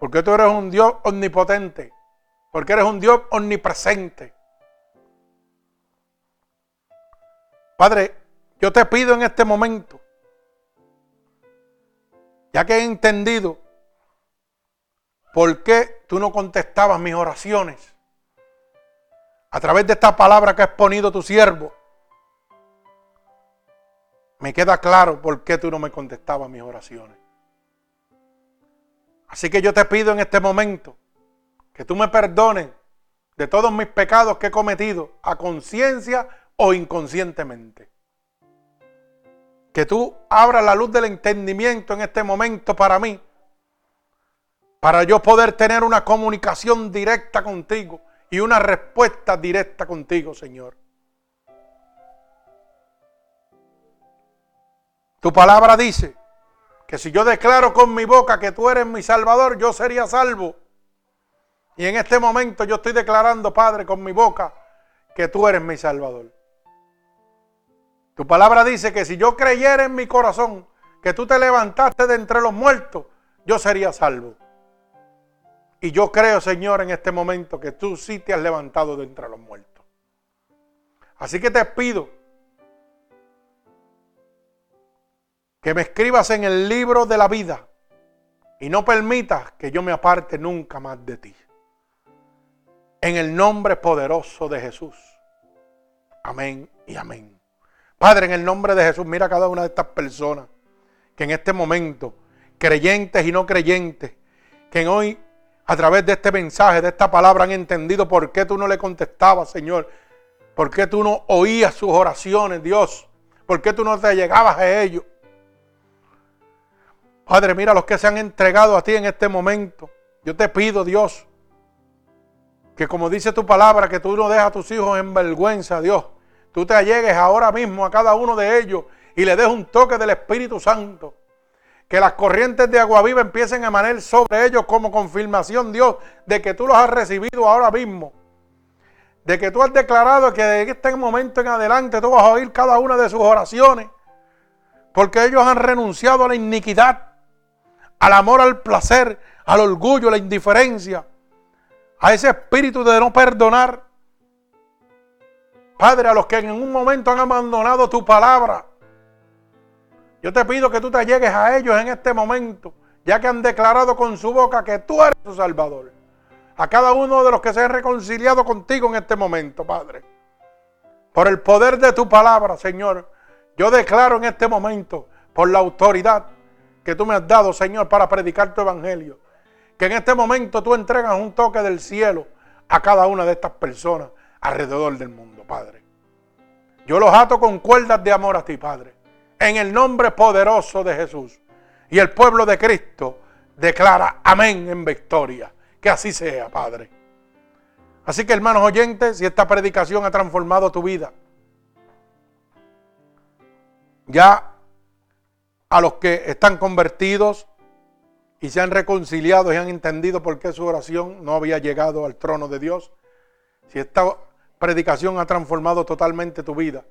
Porque tú eres un Dios omnipotente porque eres un Dios omnipresente. Padre, yo te pido en este momento, ya que he entendido por qué tú no contestabas mis oraciones, a través de esta palabra que has ponido tu siervo, me queda claro por qué tú no me contestabas mis oraciones. Así que yo te pido en este momento que tú me perdones de todos mis pecados que he cometido a conciencia o inconscientemente. Que tú abras la luz del entendimiento en este momento para mí, para yo poder tener una comunicación directa contigo y una respuesta directa contigo, Señor. Tu palabra dice que si yo declaro con mi boca que tú eres mi Salvador, yo sería salvo. Y en este momento yo estoy declarando, Padre, con mi boca, que tú eres mi Salvador. Tu palabra dice que si yo creyera en mi corazón que tú te levantaste de entre los muertos, yo sería salvo. Y yo creo, Señor, en este momento que tú sí te has levantado de entre los muertos. Así que te pido que me escribas en el libro de la vida y no permitas que yo me aparte nunca más de ti. En el nombre poderoso de Jesús. Amén y amén. Padre, en el nombre de Jesús, mira a cada una de estas personas que en este momento, creyentes y no creyentes, que hoy a través de este mensaje, de esta palabra, han entendido por qué tú no le contestabas, Señor. Por qué tú no oías sus oraciones, Dios. Por qué tú no te llegabas a ellos. Padre, mira los que se han entregado a ti en este momento. Yo te pido, Dios, que como dice tu palabra, que tú no dejas a tus hijos en vergüenza, Dios. Tú te allegues ahora mismo a cada uno de ellos y le des un toque del Espíritu Santo. Que las corrientes de agua viva empiecen a emanar sobre ellos como confirmación, Dios, de que tú los has recibido ahora mismo. De que tú has declarado que de este momento en adelante tú vas a oír cada una de sus oraciones. Porque ellos han renunciado a la iniquidad, al amor, al placer, al orgullo, a la indiferencia a ese espíritu de no perdonar. Padre, a los que en un momento han abandonado tu palabra, yo te pido que tú te llegues a ellos en este momento, ya que han declarado con su boca que tú eres su Salvador. A cada uno de los que se han reconciliado contigo en este momento, Padre. Por el poder de tu palabra, Señor, yo declaro en este momento, por la autoridad que tú me has dado, Señor, para predicar tu evangelio, que en este momento tú entregas un toque del cielo a cada una de estas personas alrededor del mundo, Padre. Yo los ato con cuerdas de amor a ti, Padre. En el nombre poderoso de Jesús. Y el pueblo de Cristo declara amén en victoria. Que así sea, Padre. Así que hermanos oyentes, si esta predicación ha transformado tu vida, ya a los que están convertidos, y se han reconciliado y han entendido por qué su oración no había llegado al trono de Dios. si esta predicación ha transformado totalmente tu vida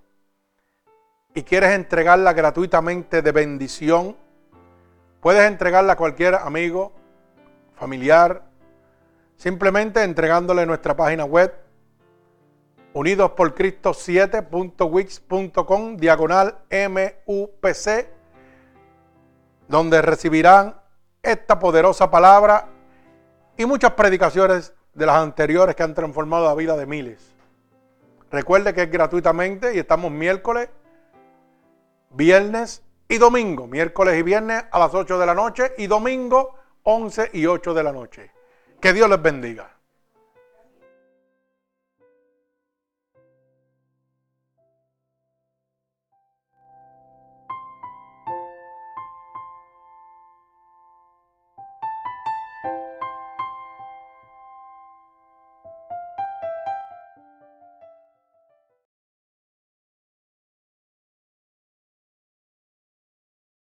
y quieres entregarla gratuitamente de bendición, puedes entregarla a cualquier amigo, familiar, simplemente entregándole nuestra página web unidos por Cristo 7.wix.com diagonal MUPC, donde recibirán esta poderosa palabra y muchas predicaciones de las anteriores que han transformado la vida de miles. Recuerde que es gratuitamente y estamos miércoles, viernes y domingo. Miércoles y viernes a las 8 de la noche y domingo 11 y 8 de la noche. Que Dios les bendiga.